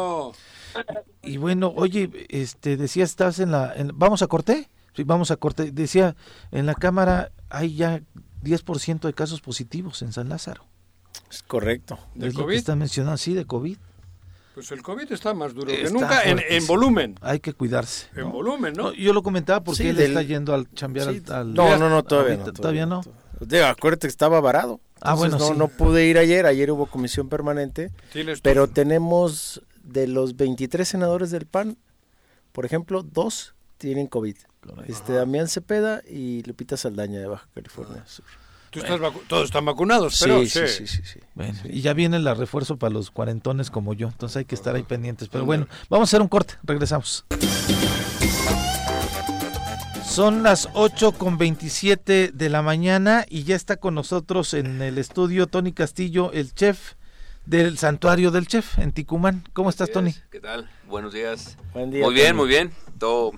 Y bueno, oye, este, decía, estás en la... ¿Vamos a corte? Sí, vamos a corte. Decía, en la Cámara hay ya 10% de casos positivos en San Lázaro. Es correcto. ¿De es COVID? Lo que está mencionando, sí, de COVID. Pues el COVID está más duro que nunca en, volumen. Hay que cuidarse. En volumen, ¿no? No, yo lo comentaba porque Sí, él del- está yendo al chambear Sí, al, al- no, no, no, todavía ahorita, no. Todavía no. Digo, acuérdate que estaba varado. Ah, bueno, no, sí. no pude ir ayer. Ayer hubo comisión permanente. Pero tenemos de los 23 senadores del PAN, por ejemplo, dos tienen COVID. Este Damián Cepeda y Lupita Saldaña de Baja California Sur. tú estás todos están vacunados, Sí, pero sí, sí, sí, sí. Bueno, y ya viene el refuerzo para los cuarentones como yo, entonces hay que estar ahí pendientes. Pero bueno, vamos a hacer un corte, regresamos. Son las 8 con 27 de la mañana y ya está con nosotros en el estudio Tony Castillo, el chef del Santuario del Chef en Ticumán. ¿Cómo estás, Tony? ¿Qué tal? Buenos días. Buen día, muy bien, Tony. muy bien. Todo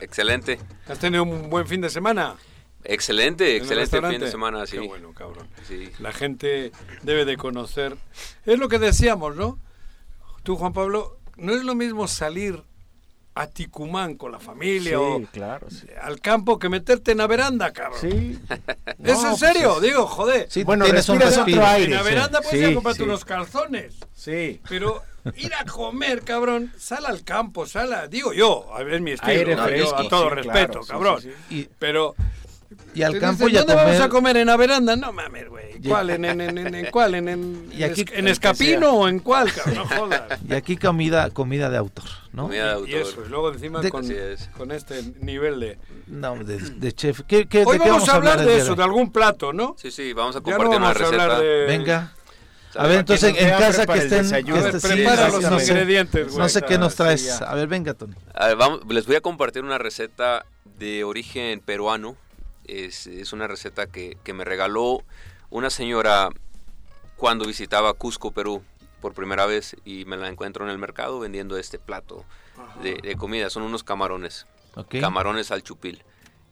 excelente. ¿Has tenido un buen fin de semana? Excelente, en el excelente fin de semana, sí. Qué bueno, cabrón. Sí. La gente debe de conocer. Es lo que decíamos, ¿no? Tú, Juan Pablo, no es lo mismo salir a Ticumán con la familia o Sí, claro, sí. al campo que meterte en la veranda, cabrón. Sí. ¿Es No, en pues serio? es- Digo, joder. Sí, Bueno, tienes un respiras respiro. otro aire. en la sí. veranda puedes ir Sí, a comprarte sí. unos calzones. Sí. Pero ir a comer, cabrón, sal al campo, sal a, digo yo, a ver mi estilo, Aire fresco, a todo sí, respeto, claro, sí, cabrón. Y, Pero y al campo dicen, y a ¿Dónde vamos a comer. en la veranda? No mames, güey. Y- ¿Cuál? ¿En, en, en, en, en cuál? ¿En, en, Y aquí- en Escapino o en cuál, cabrón? No jodas. Y aquí comida, comida de autor, ¿no? Comida de Y autor. eso, y luego encima De- con, es. con este nivel de... No, de, de chef. ¿Qué, qué- Hoy de qué vamos a hablar de eso, de algún plato, ¿no? Sí, sí, vamos a Ya no compartir vamos una a hablar receta. de... Venga. A ver, entonces en casa que estén. que estén- sí, prepara sí, los no sé. ingredientes, güey. No sé qué nos Sí, traes. ya. A ver, venga, Tony. A ver, vamos- les voy a compartir una receta de origen peruano. Es, es una receta que, que me regaló una señora cuando visitaba Cusco, Perú, por primera vez y me la encuentro en el mercado vendiendo este plato de, de comida. Son unos camarones, Ok. camarones al chupil.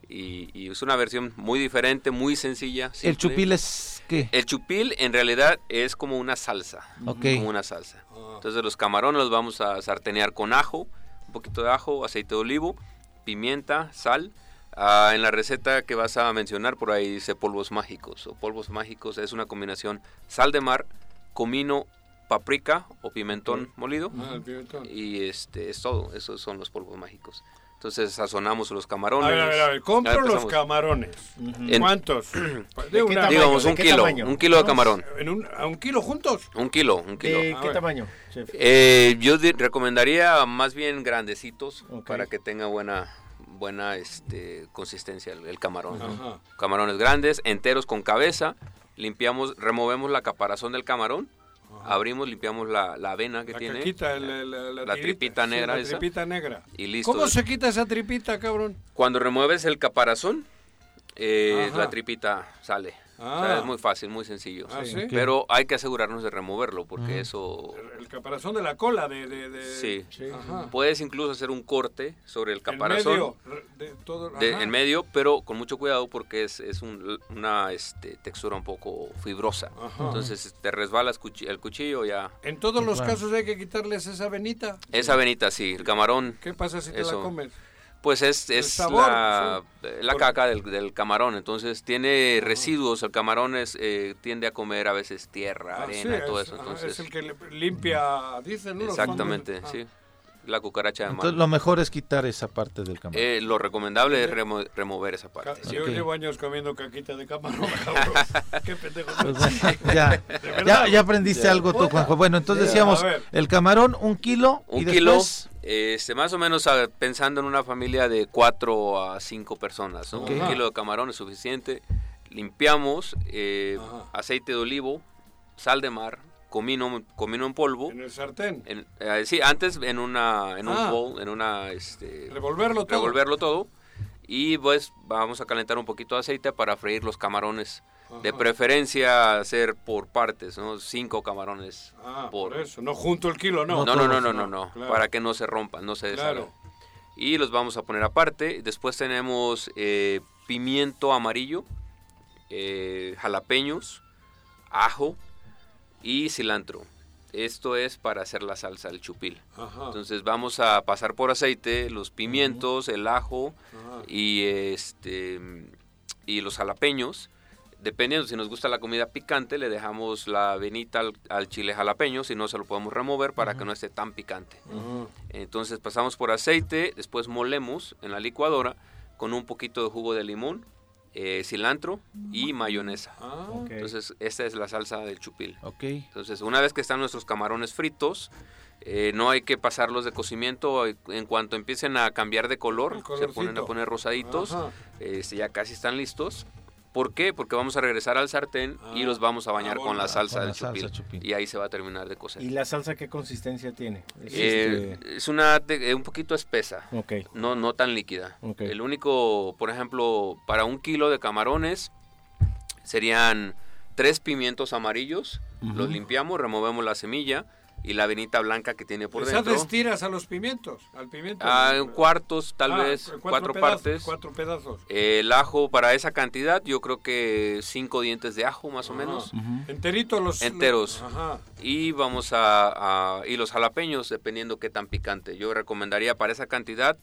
Y, y es una versión muy diferente, muy sencilla. ¿El chupil es qué? El chupil en realidad es como una salsa. Ok. Como una salsa. Entonces los camarones los vamos a sartenear con ajo, un poquito de ajo, aceite de olivo, pimienta, sal. Ah, en la receta que vas a mencionar por ahí dice polvos mágicos. O polvos mágicos es una combinación sal de mar, comino, paprika o pimentón molido. Ah, el pimentón. Y este es todo. Esos son los polvos mágicos. Entonces sazonamos los camarones. A ver, a ver, a ver, compro Ya los camarones. En- ¿Cuántos? De una- tamaño? Digamos ¿De un kilo, tamaño? un kilo de camarón. en un, ¿A un kilo juntos? Un kilo, un kilo. ¿De qué tamaño, chef? Eh, yo recomendaría más bien grandecitos para que tenga buena buena este, consistencia el, el camarón. Camarones grandes, enteros con cabeza. Limpiamos, removemos la caparazón del camarón. Abrimos, limpiamos la, la avena que La tiene. la, La tripita Sí, negra la esa. tripita negra. Y listo. ¿Cómo se quita esa tripita, cabrón? Cuando remueves el caparazón, eh, la tripita sale. O sea, Ah. es muy fácil, muy sencillo. Ah, ¿sí? Pero hay que asegurarnos de removerlo porque eso... El, el caparazón de la cola de... de, de- Sí. Ajá. Puedes incluso hacer un corte sobre el En caparazón. medio, de todo, de- ajá. en medio, pero con mucho cuidado porque es, es un- una este, textura un poco fibrosa. Ajá. Entonces te resbalas el cuchillo ya. En todos los Claro. casos hay que quitarles esa venita. Esa venita, sí, el camarón, ¿Qué pasa si te Eso. la comes? Pues es, es sabor, la, la Por- caca del, del camarón. Entonces tiene residuos, el camarón es, eh, tiende a comer a veces tierra, Ah, arena sí, y todo es, eso. Entonces, es el que le- limpia, dicen, ¿no? Exactamente, sí. Ah. La cucaracha de mar. Entonces lo mejor es quitar esa parte del camarón. Eh, lo recomendable es remo- remover esa Ca- parte. Yo llevo años comiendo caquita de camarón. Qué pendejo. Pues bueno, ya, ya, ya aprendiste algo tú, Juanjo. Bueno, entonces Ya, decíamos, el camarón, un kilo. Un y kilo, después, este, más o menos pensando en una familia de 4 a 5 personas. ¿no? Un kilo de camarón es suficiente. Limpiamos, eh, aceite de olivo, sal de mar, comino, comino en polvo. En el sartén. En- eh, sí, antes en una en un Ah. bowl, en una este, Revolverlo todo. revolverlo todo y pues vamos a calentar un poquito de aceite para freír los camarones. De preferencia hacer por partes, ¿no? Cinco camarones Ah, por, por eso. No junto el kilo, no. no, no, no, no, no, no, claro. para que no se rompan, no se deshagan. Claro. Y los vamos a poner aparte. Después tenemos eh, pimiento amarillo, eh, jalapeños, ajo y cilantro. Esto es para hacer la salsa del chupil. Ajá. Entonces vamos a pasar por aceite los pimientos, el ajo Ajá. y este y los jalapeños. Dependiendo si nos gusta la comida picante, le dejamos la avenita al, al chile jalapeño, si no se lo podemos remover para que no esté tan picante. Entonces pasamos por aceite, después molemos en la licuadora con un poquito de jugo de limón, eh, cilantro y mayonesa. Ok. Entonces esta es la salsa del chupil. Entonces una vez que están nuestros camarones fritos, eh, no hay que pasarlos de cocimiento. En cuanto empiecen a cambiar de color, se ponen a poner rosaditos, este, ya casi están listos. ¿Por qué? Porque vamos a regresar al sartén y los vamos a bañar Ah, con la salsa Con del la salsa chupil, chupil. Y ahí se va a terminar de cocer. ¿Y la salsa qué consistencia tiene? Es Eh, este- Es una de- eh, un poquito espesa, Ok. no, no tan líquida. Ok. El único, por ejemplo, para un kilo de camarones serían tres pimientos amarillos, los limpiamos, removemos la semilla y la venita blanca que tiene por ¿Les dentro. haces tiras a los pimientos? Al pimiento. Ah, en cuartos, tal Ah, vez, cuatro, pedazos, partes. Cuatro pedazos. El ajo para esa cantidad, yo creo que cinco dientes de ajo más o Ajá. menos. Enteritos los... Enteros. Ajá. Y vamos a, a- Y los jalapeños, dependiendo qué tan picante. Yo recomendaría para esa cantidad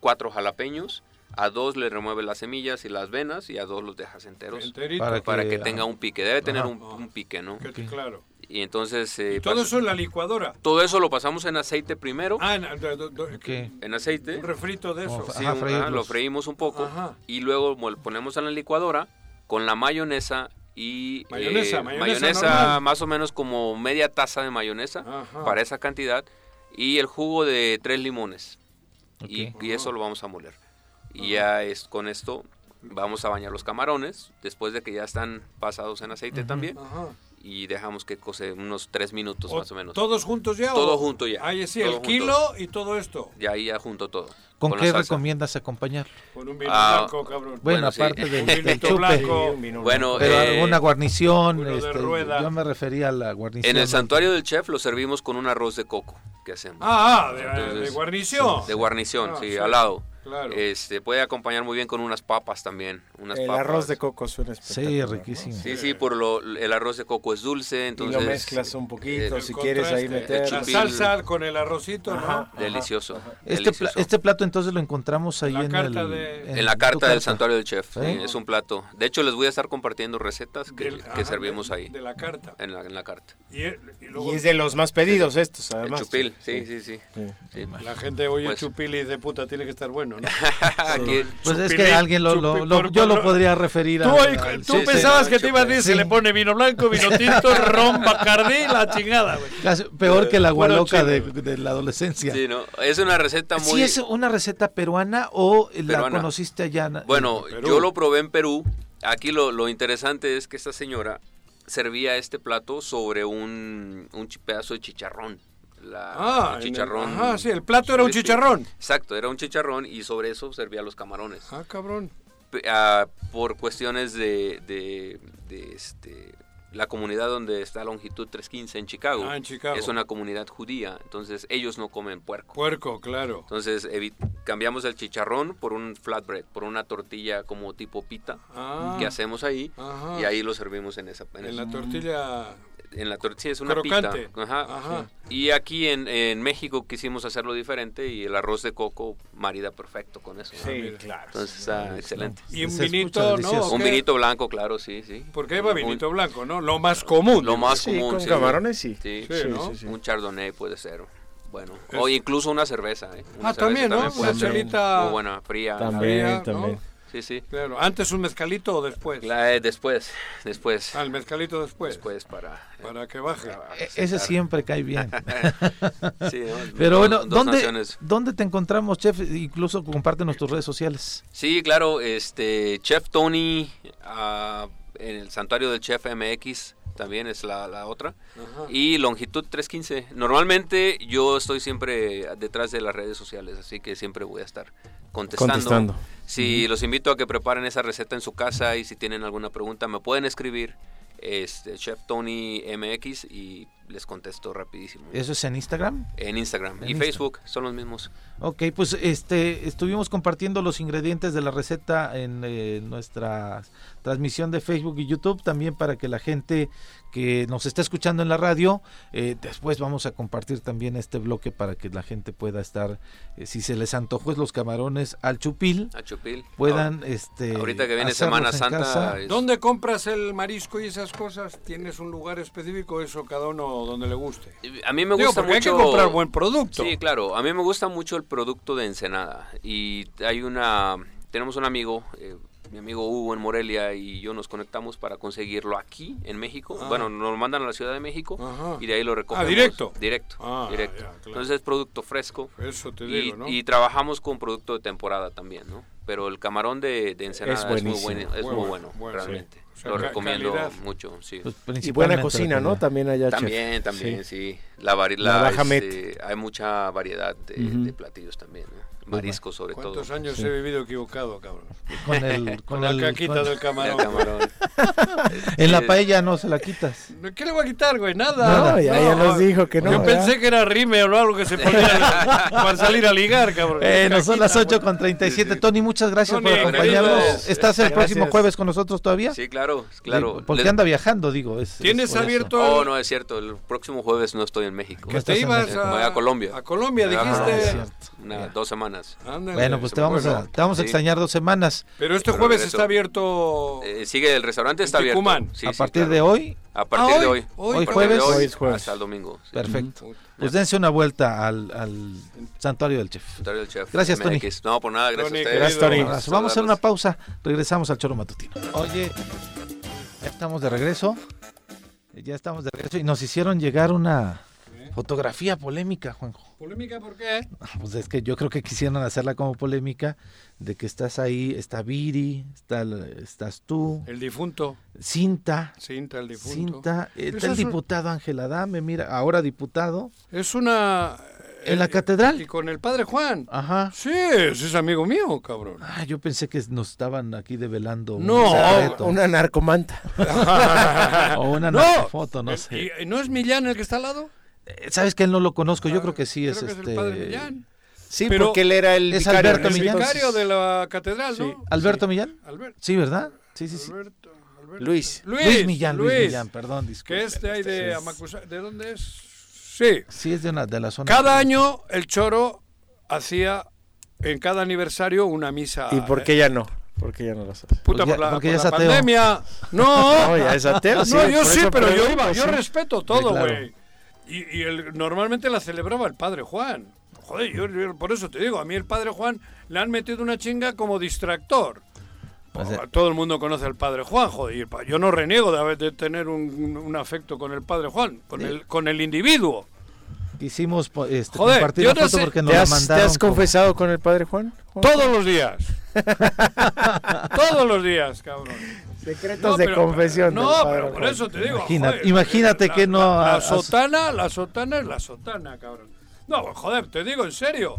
cuatro jalapeños. A dos le remueves las semillas y las venas y a dos los dejas enteros. Enterito. Para Para que- tenga un pique. Debe tener un, un pique, ¿no? Que- Claro. Y entonces... eh, Y todo eso en la licuadora. todo eso lo pasamos en aceite primero. Ah, en- do- do- do- Ok. En aceite. un refrito de eso. Como Sí, Ajá, un- freírlos. ajá, lo freímos un poco Ajá. y luego mo- ponemos en la licuadora con la mayonesa y Mayonesa, eh, mayonesa normal. más o menos como media taza de mayonesa Ajá. para esa cantidad y el jugo de tres limones y eso lo vamos a moler y ya es con esto vamos a bañar los camarones después de que ya están pasados en aceite también Ajá. y dejamos que cose unos tres minutos O- más o menos ¿Todos juntos ya? Todo o- junto ya, Ahí sí, todo el junto. kilo y todo esto. y ahí ya junto todo ¿Con, qué recomiendas acompañar? Con un vino Ah, blanco, cabrón. Bueno, Bueno, sí. aparte del, Un del vinito chupe. blanco. bueno Pero eh, alguna guarnición, este, yo me refería a la guarnición. En el santuario del chef lo servimos con un arroz de coco que hacemos. Ah, ah, de, Entonces, de guarnición. De guarnición, Ah, sí, sí. al lado. Claro. Este, puede acompañar muy bien con unas papas también. Unas El papas. arroz de coco suena Sí, espectacular. ¿no? riquísimo. Sí, sí, por lo, el arroz de coco es dulce, Y entonces... lo mezclas un poquito, eh, si El quieres ahí meter. La chupil. salsa con el arrocito, Ajá. ¿no? delicioso. Este, delicioso. este plato entonces lo encontramos ahí La en, carta el, de- en la carta del santuario del chef, ¿Sí? sí, es un plato. De hecho, les voy a estar compartiendo recetas que, Del- que ajá, servimos ahí, De la carta. en la, en la carta. Y, y luego Y es de los más pedidos estos, El además. chupil, sí, sí, sí. Sí. sí. la gente oye Pues- chupili de puta, tiene que estar bueno, ¿no? Aquí- Pues es que alguien lo, lo- lo- yo lo podría referir Tú, a... oye, al- tú sí, pensabas sí, que te iba a decir, sí. se le pone vino blanco, vino tinto, ron, bacardí, la chingada, güey. peor que la agua Puro loca de, de la adolescencia. sí, no, es una receta muy... ¿Sí es una receta peruana o la Peruana. conociste allá? en- Bueno, yo lo probé en Perú. Aquí lo, lo interesante es que esta señora servía este plato sobre un, un pedazo de chicharrón. La, Ah, el chicharrón. ajá, sí, el plato era un crispy. chicharrón. Exacto, era un chicharrón y sobre eso servía los camarones. Ah, cabrón. Ah, por cuestiones de, de, de, este, la comunidad donde está Longitud 315 en Chicago. Ah, en Chicago. Es una comunidad judía, entonces ellos no comen puerco. Puerco, claro. Entonces cambiamos el chicharrón por un flatbread, por una tortilla como tipo pita Ah, que hacemos ahí Ajá. y ahí lo servimos en esa en, en esa- la tortilla. En la tortilla es una Crocante. pita Ajá. Ajá. y aquí en, en México quisimos hacerlo diferente y el arroz de coco marida perfecto con eso ¿no? Sí, claro. entonces está excelente Y un vinito, ¿no? delicioso. ¿O un vinito blanco claro sí sí Porque va Un- vinito blanco, ¿no? Lo más común. lo más Sí, común con sí. camarones sí. sí, Sí, ¿no? sí, sí. un chardonnay puede ser bueno Es- o incluso una cerveza ¿eh? Una Ah, cerveza también, ¿no? puede Una ser chelita. muy buena fría También, Fría, ¿no? Sí sí Claro. ¿Antes un mezcalito o después? La- eh, después después Ah, el mezcalito después. después para Para que baje. para E- Ese siempre cae bien. Sí, ¿no? Pero bueno, dos ¿dónde. ¿dónde te encontramos, chef? Incluso compártenos tus redes sociales. Sí, claro, este Chef Tony ah, en el santuario del Chef MX también es la, la otra. Y Longitud 315. Normalmente yo estoy siempre detrás de las redes sociales, así que siempre voy a estar contestando. Contestando. Sí, los invito a que preparen esa receta en su casa y si tienen alguna pregunta me pueden escribir este Chef Tony MX y les contesto rapidísimo. ¿Eso es en Instagram? En Instagram En y Instagram. Facebook, son los mismos. Ok, pues este estuvimos compartiendo los ingredientes de la receta en eh, nuestra transmisión de Facebook y YouTube también para que la gente que nos está escuchando en la radio, eh, después vamos a compartir también este bloque para que la gente pueda estar, eh, si se les antojó es los camarones al chupil, A Chupil. puedan este Ahorita que viene Semana Santa, es- ¿Dónde compras el marisco y esas cosas? ¿Tienes un lugar específico? Eso cada uno donde le guste. A mí me Digo, gusta porque hay que mucho. comprar buen producto. Sí, claro. A mí me gusta mucho el producto de Ensenada. Y hay una. Tenemos un amigo, eh, mi amigo Hugo en Morelia, y yo nos conectamos para conseguirlo aquí en México. Ah. Bueno, nos lo mandan a la Ciudad de México Ajá. y de ahí lo recogemos. directo. Directo. Ah, directo. ya, claro. Entonces es producto fresco. Eso te Y, digo, ¿no? y trabajamos con producto de temporada también, ¿no? Pero el camarón de, de Ensenada Es es, muy bueno, es Muy muy bueno, sí. Realmente. O sea, lo recomiendo calidad. mucho, sí. Pues, Y buena cocina, ¿no? También allá, chef. También, también, Sí. sí. La, vari- La la, baja este, hay mucha variedad de, de platillos también, ¿no? Mariscos sobre todo. ¿Cuántos años Sí. he vivido equivocado, cabrón? Con el, con Con la el- caquita con- del El camarón. camarón. en la Sí, paella no se la quitas. ¿Qué le voy a quitar, güey? Nada. No, ya- ya nos dijo que no, Yo ¿verdad? pensé que era rime o algo que se ponía para salir a ligar, cabrón. Bueno, son las Caquita, 8 con 37. Tony, muchas gracias Tony, por acompañarnos. ¿Estás el Gracias. próximo jueves con nosotros todavía? Sí, claro, claro. Porque Les- anda viajando, digo. es- es ¿Tienes por eso. abierto Oh, no, es cierto. El próximo jueves no estoy en México. ¿Qué que estás te en ibas México? a, Voy a Colombia. A Colombia, Ah, dijiste. es cierto. Una- Ya. dos semanas. Ándale, Bueno, pues te vamos, Bueno, a, te vamos a extrañar dos semanas. Pero este Pero jueves regreso. está abierto. Eh, sigue el restaurante, está abierto. Sí, a sí, partir claro. de hoy, A partir Ah, de hoy, hoy. jueves. hoy Hoy es jueves. Hasta el domingo. sí. perfecto. Pues dense una vuelta al, al santuario del chef. Secretario del Chef Gracias, Tony. MX. No, por nada, gracias Tony, a ustedes. Gracias, Tony. Vamos a hacer una pausa. Regresamos al Choro Matutino. Oye, ya estamos de regreso. Ya estamos de regreso y nos hicieron llegar una fotografía polémica, Juanjo. ¿Polémica por qué? Pues es que yo creo que quisieron hacerla como polémica de que estás ahí, está Viri, está, estás tú, El difunto. Cinta, Cinta, el difunto. Cinta, eh, Eso está el diputado Ángel Adame, mira, ahora diputado, Es una. en la eh, catedral. Y con el padre Juan. Ajá. Sí, ese es amigo mío, cabrón. Ah, yo pensé que nos estaban aquí develando un No, secreto. Una narcomanta. o una No. foto, no sé. ¿Y, y no es Millán el que está al lado? Eh, ¿Sabes que él no lo conozco? Yo Ah, creo que sí creo es que este. el padre Millán. Sí, Pero- porque él era el Es vicario. Alberto El Millán. de la catedral, Sí. ¿no? ¿Alberto Millán? Albert- Sí, ¿verdad? Sí, sí, sí. Alberto, Alberto. Luis. Luis. Millán, Luis, Millán, perdón, disculpe. Que es de ahí de Es- Amacusa. ¿De dónde es? Sí. Sí, es de, una, de la zona. Cada año el Choro hacía en cada aniversario una misa. ¿Y por qué ya no? ¿Por qué ya no lo haces? Puta, Pues ya- por la, porque por ya la es ateo. pandemia. No, No, ya es ateo, sí, no, yo sí, pero yo iba, yo sí. respeto todo, claro. Y, y el, normalmente la celebraba el padre Juan. Joder, yo, yo por eso te digo, a mí el padre Juan le han metido una chinga como distractor. Pues, eh, Todo el mundo conoce al padre Juan, joder. Yo no reniego de, haber, de tener un, un- afecto con el padre Juan, con, el, con el individuo. Quisimos este, Joder, compartir yo la no foto sé- porque nos ¿Te la has, te mandaron. has como- confesado con el padre Juan? Juan? Todos los días. Todos los días, cabrón. Secretos No, de pero- confesión. No, pero por eso te digo. Imagínate- joder, imagínate la- que no La, la sotana, la sotana es la sotana, cabrón. No, joder, te digo en serio.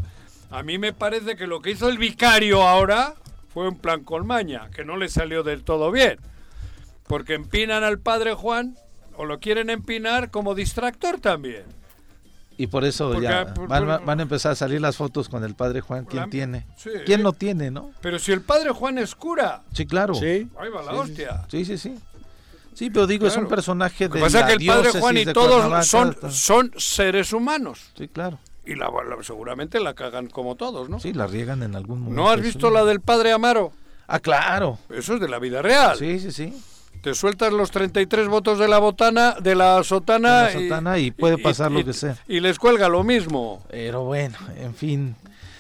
A mí me parece que lo que hizo el vicario ahora fue un plan colmaña, que no le salió del todo bien. Porque empinan al padre Juan, o lo quieren empinar como distractor también. Y por eso Porque, ya ah, por- van, por- van a empezar a salir las fotos con el padre Juan. ¿Quién La- tiene? sí. ¿Quién no tiene, no? Pero si el padre Juan es cura, Sí, claro. Sí, Sí. ahí va la hostia. sí, sí. Sí, pero digo, es un personaje Lo de que pasa es que el padre Juan y todos son, son seres humanos. Sí, claro. Y la, la- seguramente la cagan como todos, ¿no? Sí, la riegan en algún momento. ¿No has visto la del padre Amaro? Ah, claro. Eso es de la vida real. Sí, sí, sí. Te sueltas los 33 votos de la botana, de la sotana, De la sotana y puede pasar lo que sea. Y les cuelga lo mismo. Pero bueno, en fin.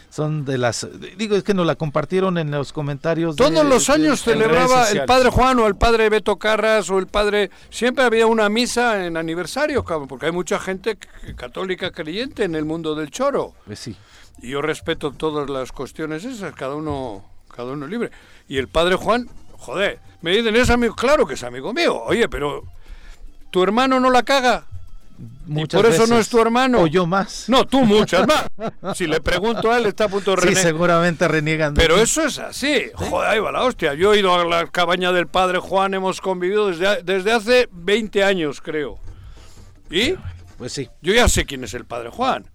Son de las. Digo, es que nos la compartieron en los comentarios. de- Todos los de- años en redes celebraba el padre Juan o el padre Beto Carras o el padre... Siempre había una misa en aniversario, porque hay mucha gente católica creyente en el mundo del choro. Pues sí. Y yo respeto todas las cuestiones esas, cada uno, cada uno libre. Y el padre Juan, joder, me dicen, es amigo, claro que es amigo mío. Oye, pero tu hermano no la caga. Muchas por eso no es tu hermano. O yo más. No, tú muchas más. Si le pregunto a él, está a punto de Sí, renegar. seguramente reniegan. Pero ti. eso es así. Joder, ahí va la hostia. Yo he ido a la cabaña del padre Juan, hemos convivido desde, desde hace 20 años, creo. ¿Y? Pues sí. Yo ya sé quién es el padre Juan.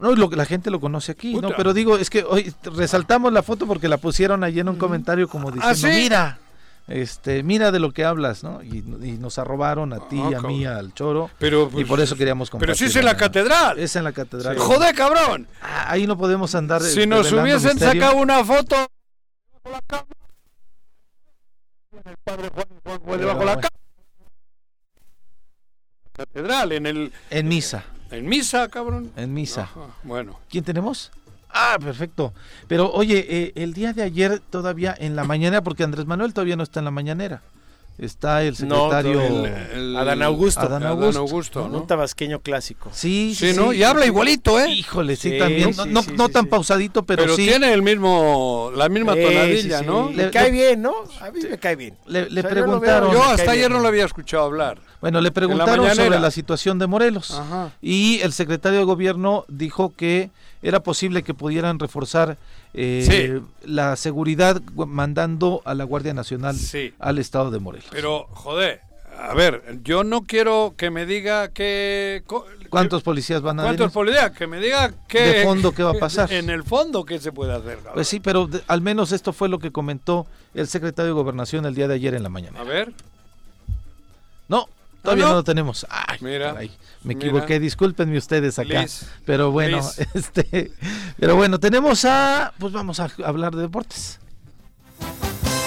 No, lo, la gente lo conoce aquí, ¿no? Pero digo, es que hoy resaltamos la foto porque la pusieron allí en un comentario como diciendo, ¿sí? mira, este, mira de lo que hablas, ¿no? Y, y nos arrobaron a ti, Ah, a mí, al choro. Pero, y pues, por eso queríamos Pero sí es en la catedral. Es en la catedral. Joder, cabrón. Ah, ahí no podemos andar. Si eh, nos hubiesen sacado una foto debajo la cama. Catedral, en el. En misa. En misa, cabrón. En misa. Bueno. ¿Quién tenemos? Ah, perfecto. Pero oye, eh, el día de ayer todavía en la mañanera, porque Andrés Manuel todavía no está en la mañanera. Está el No, secretario el- el- Adán Augusto. Adán Adán Augusto. Augusto, Un tabasqueño clásico. Sí, Sí, ¿no? Y habla igualito, ¿eh? Híjole, sí, Sí, también. sí, no no, sí, no sí, tan sí. pausadito, pero, Pero sí. tiene el mismo, la misma Sí, tonadilla, sí, sí. ¿no? Le Le- cae bien, ¿no? A mí me cae bien. Le, le O sea, yo lo preguntaron. veo- Yo hasta ayer bien. no lo había escuchado hablar. Bueno, le preguntaron sobre la situación de Morelos. Ajá. Y el secretario de gobierno dijo que era posible que pudieran reforzar eh, Sí. la seguridad gu- mandando a la Guardia Nacional Sí. al estado de Morelos. Pero, joder, a ver, yo no quiero que me diga que... ¿Cuántos policías van a ¿Cuántos policías? Que me diga que... De fondo, ¿qué va a pasar? En el fondo, ¿qué se puede hacer? Pues sí, pero de- al menos esto fue lo que comentó el secretario de Gobernación el día de ayer en la mañana. A ver. No, todavía ¿Ah, no? no? lo tenemos. Ay, Mira, caray, me mira. equivoqué, discúlpenme ustedes acá. Liz, pero bueno, Liz. este, pero bueno, tenemos a, pues vamos a hablar de deportes.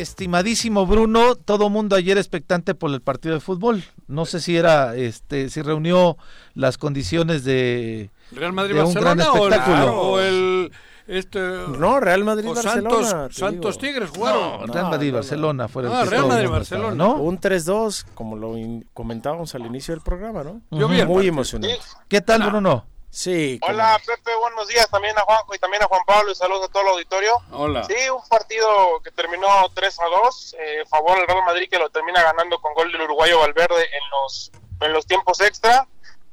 Estimadísimo Bruno, todo mundo ayer expectante por el partido de fútbol. No sé si era, este, si reunió las condiciones de, ¿Real Madrid de un gran Barcelona o el, espectáculo. o el este No, Real Madrid Barcelona. Santos. Tigres jugaron. No, Real Madrid Barcelona fuera el Ah, Real Madrid Barcelona. estaba, ¿no? Un 3-2, como lo comentábamos al inicio del programa, ¿no? Yo vi el Muy emocionante. ¿Qué tal, Bruno? Sí. como- Hola Pepe, buenos días también a Juanjo y también a Juan Pablo y saludos a todo el auditorio. Hola. Sí, un partido que terminó 3 a 2, eh, favor del Real Madrid que lo termina ganando con gol del uruguayo Valverde en los, en los tiempos extra.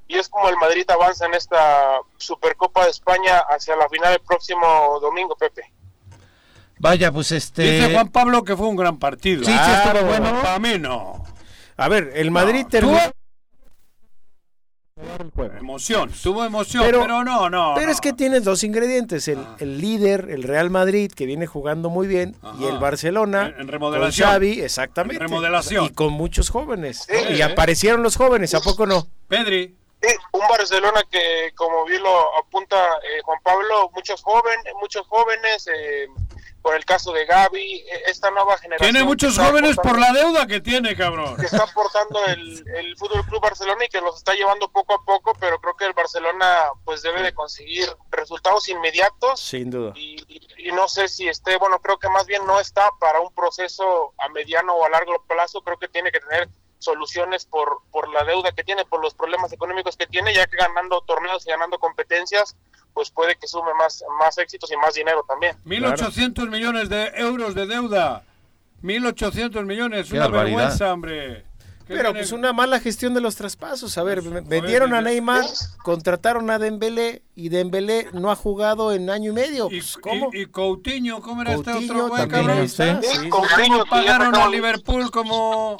Y es como el Madrid avanza en esta Supercopa de España hacia la final el próximo domingo, Pepe. Vaya, pues este. Dice Juan Pablo que fue un gran partido. Sí, sí, estuvo bueno. Para mí no. A ver, el Madrid No, terminó. Emoción, tuvo emoción, pero, Pero- no, no. Pero no. es que tienes dos ingredientes, el, el líder, el Real Madrid, que viene jugando muy bien, y el Barcelona, En- en remodelación. con Xavi, exactamente. En remodelación. Y con muchos jóvenes. Sí. y aparecieron los jóvenes, ¿a poco no? Pedri, Sí, un Barcelona que, como bien lo apunta eh, Juan Pablo, muchos jóvenes, muchos jóvenes, eh, por el caso de Gaby, eh, esta nueva generación. tiene muchos jóvenes por la deuda que tiene, cabrón. que está aportando el, el Fútbol Club Barcelona y que los está llevando poco a poco, pero creo que el Barcelona pues debe de conseguir resultados inmediatos Sin duda. y, y- y no sé si esté, bueno, creo que más bien no está para un proceso a mediano o a largo plazo, creo que tiene que tener soluciones por, por la deuda que tiene, por los problemas económicos que tiene, ya que ganando torneos y ganando competencias, pues puede que sume más, más éxitos y más dinero también. 1.800 millones de euros de deuda. 1.800 millones, Qué una barbaridad. vergüenza, hombre. ¿Qué Pero viene- pues una mala gestión de los traspasos. A ver, Pues, joder, vendieron a mira. Neymar, contrataron a Dembélé y Dembélé no ha jugado en año y medio. Y, Pues, ¿Cómo? y- y Coutinho, ¿cómo era este otro güey, también cabrón? Sí, sí, sí. Coutinho, ¿Cómo que ya pagaron a Liverpool como...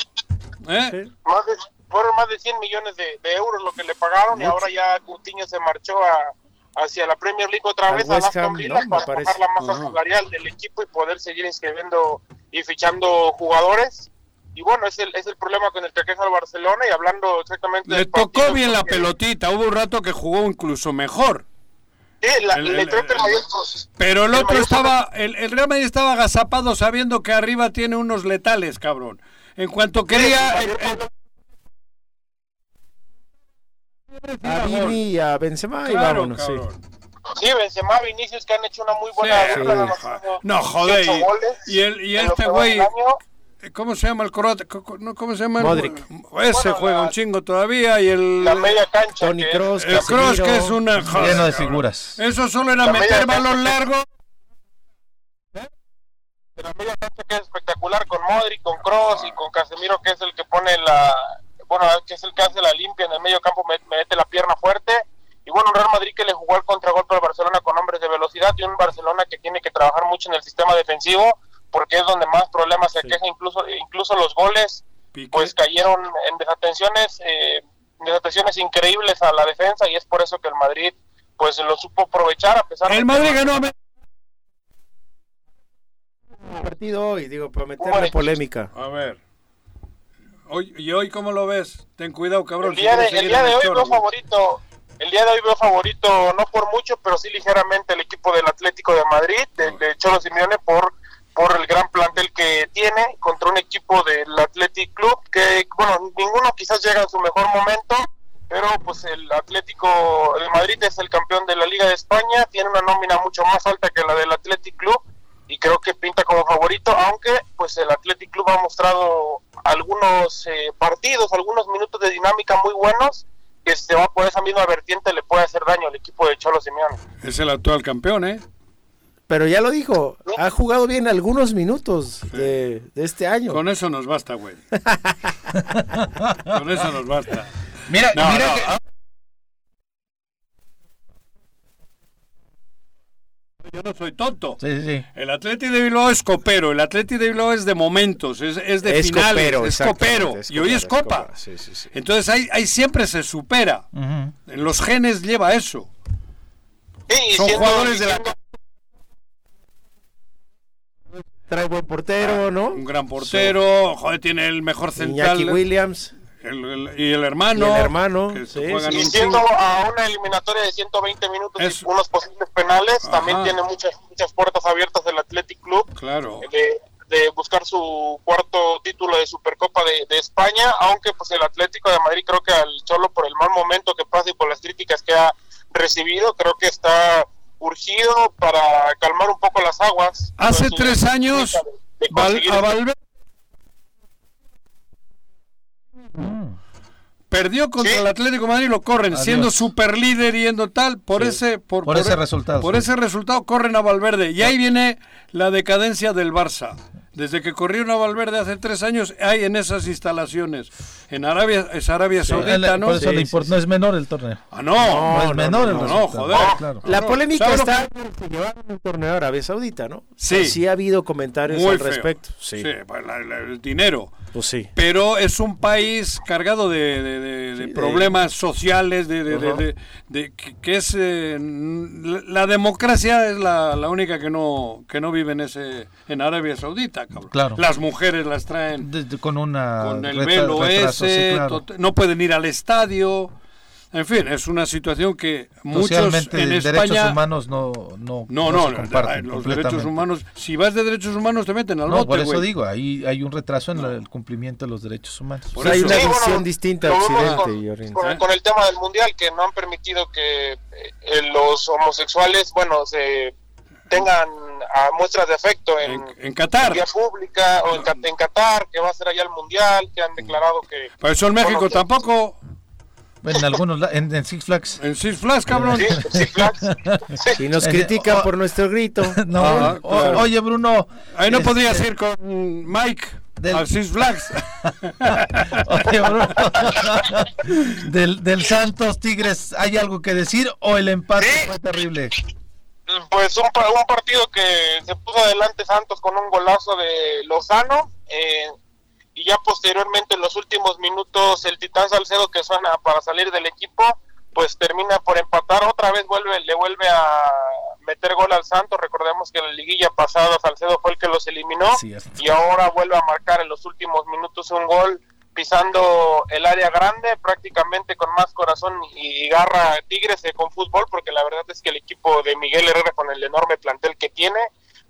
¿Eh? Más de- fueron más de 100 millones de, de euros lo que le pagaron y ahora ya Coutinho se marchó a, hacia la Premier League otra vez a Aston Ham, Villa ¿no? Me para bajar la masa Ajá. salarial del equipo y poder seguir inscribiendo y fichando jugadores. Y bueno, es el, es el problema con el que queja el Barcelona y hablando exactamente Le del tocó bien la pelotita. Hubo un rato que jugó incluso mejor. Sí, la- El- el- el Pero el otro estaba, el, el Real Madrid estaba agazapado sabiendo que arriba tiene unos letales, cabrón. En cuanto quería... eh, A Vini y a Benzema y claro, vámonos, sí. cabrón. Sí, Benzema, Vinicius que han hecho una muy buena Sí, dupla, sí. No, joder. 18 Y, y el, y este güey. ¿Cómo se llama el croata? ¿Cómo se llama? el- Modric. Ese juega un chingo todavía y el... La media cancha. Tony que- Kroos, El Kroos Casemiro. que es una... Lleno de figuras. Eso solo era La meter balón largo. De la media cancha que es espectacular con Modric, con Cross y con Casemiro que es el que pone la bueno, que es el que hace la limpia en el medio campo, me- me mete la pierna fuerte. Y bueno, un Real Madrid que le jugó al contragolpe al Barcelona con hombres de velocidad y un Barcelona que tiene que trabajar mucho en el sistema defensivo porque es donde más problemas se queja, incluso incluso los goles pues cayeron en desatenciones eh, desatenciones increíbles a la defensa y es por eso que el Madrid pues lo supo aprovechar a pesar de El que- Madrid ganó. partido hoy, digo, para polémica. A ver. Hoy, ¿Y hoy cómo lo ves? Ten cuidado, cabrón. El si día de, el día el hoy veo favorito, el día de hoy veo favorito, no por mucho, pero sí ligeramente el equipo del Atlético de Madrid, de, de Cholo Simeone, por, por el gran plantel que tiene contra un equipo del Athletic Club, que, bueno, ninguno quizás llega en su mejor momento, pero pues el Atlético de Madrid es el campeón de la Liga de España, tiene una nómina mucho más alta que la del Athletic Club y creo que pinta como favorito, aunque pues el Athletic Club ha mostrado algunos eh, partidos, algunos minutos de dinámica muy buenos, que si se va por esa misma vertiente le puede hacer daño al equipo de Cholo Simeone. Es el actual campeón, ¿eh? Pero ya lo dijo, ha jugado bien algunos minutos de, de este año. Con eso nos basta, güey. Con eso nos basta. Mira, No, mira no, que- Yo no soy tonto. Sí, sí, sí. El Atleti de Bilbao es copero, el Atleti de Bilbao es de momentos, es, es de Es finales, copero, es copero, es y hoy es copa. sí, sí, sí. Entonces ahí, ahí siempre se supera. En los genes lleva eso. Sí, Son siendo- jugadores de la Trae buen portero, ¿no? Un gran portero, joder, tiene el mejor central. Iñaki Williams. El- el- y el hermano. Y el hermano, que sí, juegan sí. y un siendo chingo. a una eliminatoria de 120 minutos Es- y unos posibles penales, también tiene muchas muchas puertas abiertas el Athletic Club Claro. de, de buscar su cuarto título de Supercopa de, de España, aunque pues el Atlético de Madrid creo que al Cholo por el mal momento que pasa y por las críticas que ha recibido, creo que está urgido para calmar un poco las aguas. Hace tres años, de Val- conseguir- a Valverde perdió contra Sí. el Atlético de Madrid, lo corren, Adiós. siendo super líder yendo tal, por ese por, Por ese resultado, Por sí. ese resultado corren a Valverde y ahí viene la decadencia del Barça. Desde que corrieron a Valverde hace tres años, hay en esas instalaciones. En Arabia, es Arabia Saudita, ¿no? Por eso Sí, le sí, importa, sí. no es menor el torneo. Ah, no, No, es menor el no, no, joder. Claro. La No, polémica ¿sabes lo está en que llevaron un torneo a Arabia Saudita, ¿no? Sí. Sí ha habido comentarios Muy al feo. respecto. Sí. pues, la- la- el dinero. Pues sí. Pero es un país cargado de, de- de- de problemas sociales, de, que, que es eh, la, democracia es la, la única que no que no vive en ese en Arabia Saudita, cabrón. Claro. Las mujeres las traen con una con el retra- velo retraso, sí, ese, claro. no pueden ir al estadio. En fin, es una situación que muchos Socialmente, en derechos España humanos no no, no, no no, se la- comparten los derechos humanos, si vas de derechos humanos te meten al No, bote, por eso digo, ahí hay un retraso en el cumplimiento de los derechos humanos. Por hay eso. una Sí, bueno, visión distinta a Occidente con- y Oriente. con, con el tema del mundial que no han permitido que eh, los homosexuales bueno se tengan ah, muestras de afecto en, En, en Qatar. vía pública o en, en Qatar que va a ser allá el mundial que han declarado que Por eso en México Bueno, que- tampoco. En algunos en, en Six Flags. En Six Flags, cabrón. sí, sí, Flags. Y nos critican oh, por nuestro grito. No, Ah, o- oye Bruno, Ahí no este, podrías ir con Mike Del- al Six Flags. Oye, Bruno, del, del Santos Tigres, ¿hay algo que decir o el empate Sí. fue terrible? pues un, un partido que se puso adelante Santos con un golazo de Lozano eh, y ya posteriormente en los últimos minutos el Titán Salcedo que suena para salir del equipo pues termina por empatar. Otra vez vuelve le vuelve a meter gol al Santos. Recordemos que en la liguilla pasada Salcedo fue el que los eliminó. Y ahora vuelve a marcar en los últimos minutos un gol pisando el área grande prácticamente con más corazón y garra Tigres con fútbol porque la verdad es que el equipo de Miguel Herrera con el enorme plantel que tiene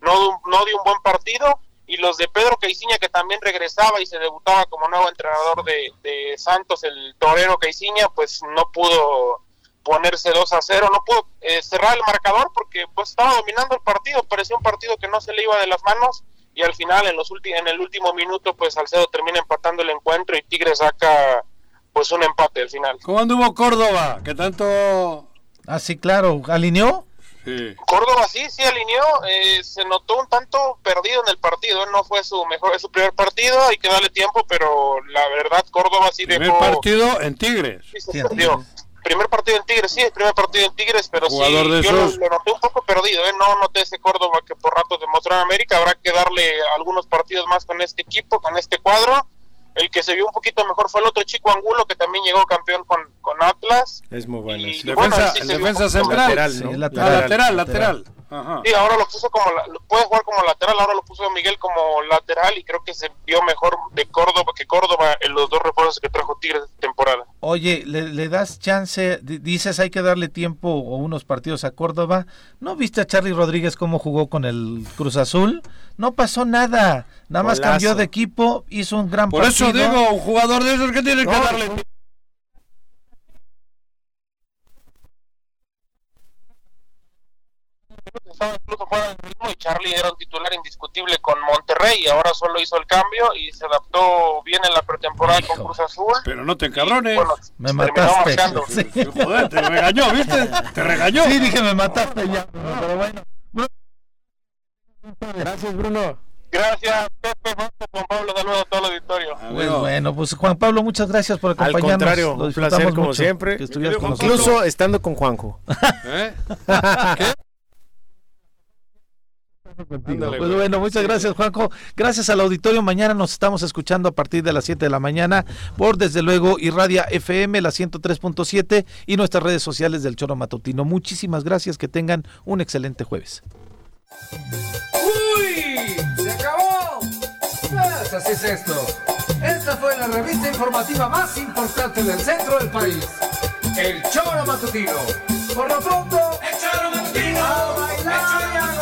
no, no dio un buen partido y los de Pedro Caiciña que también regresaba y se debutaba como nuevo entrenador de, de Santos el torero Caiciña pues no pudo ponerse 2 a 0 no pudo eh, cerrar el marcador porque pues estaba dominando el partido parecía un partido que no se le iba de las manos y al final en los en el último minuto pues Salcedo termina empatando el encuentro y Tigres saca pues un empate al final. ¿Cómo anduvo Córdoba? ¿Qué tanto Ah, sí, claro. ¿Alineó? Sí. Córdoba sí, sí alineó, eh, se notó un tanto perdido en el partido, no fue su mejor, su primer partido, hay que darle tiempo, pero la verdad Córdoba sí Primer dejó... partido en Tigres. sí se perdió. Primer partido en Tigres, sí, el primer partido en Tigres, pero sí, Jugador de yo lo noté un poco perdido, ¿eh? no noté ese Córdoba que por ratos demostró en América, habrá que darle algunos partidos más con este equipo, con este cuadro. El que se vio un poquito mejor fue el otro chico Angulo, que también llegó campeón con, con Atlas. Es muy bueno. Y, sí. bueno, Defensa, sí central. lateral, Sí, Ah, lateral. lateral, lateral. Ajá. Sí, ahora lo puso como, la- puede jugar como lateral, ahora lo puso Miguel como lateral y creo que se vio mejor de Córdoba que Córdoba en los dos refuerzos que trajo Tigres esta temporada. Oye, ¿le, le das chance? Di- Dices, hay que darle tiempo o unos partidos a Córdoba. ¿No viste a Charlie Rodríguez cómo jugó con el Cruz Azul? No pasó nada. Nada más Golazo. cambió de equipo, hizo un gran Por eso partido. digo, un jugador de esos que tiene que darle. Estaba incluso fuera del ritmo y Charlie era un titular indiscutible con Monterrey y ahora solo hizo el cambio y se adaptó bien en la pretemporada con Cruz Azul. Pero no te encabrones. Bueno, Me mataste. Sí. Joder, te regañó, ¿viste? Te regañó. Sí, dije, me mataste ya. Pero bueno. Gracias, Bruno. Gracias, Pepe, Juan Pablo, nuevo a todo el auditorio. Pues bueno, pues Juan Pablo, muchas gracias por Al acompañarnos. contrario, Lo un placer como mucho siempre. que estuvieras con Incluso- nosotros. Incluso estando con Juanjo. ¿Eh? Pues bueno, muchas gracias Juanjo. Gracias al auditorio. Mañana nos estamos escuchando a partir de las 7 de la mañana por desde luego Irradia FM, la 103.7 y nuestras redes sociales del Choro Matutino. Muchísimas gracias. Que tengan un excelente jueves. ¡Uy! ¡Se acabó! Pues así es esto. Esta fue la revista informativa más importante del centro del país. El Choro Matutino. Por lo pronto, el Choro Matutino. A bailar.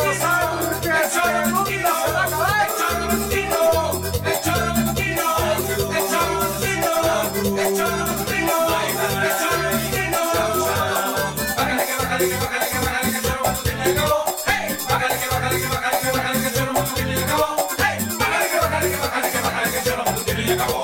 acabó.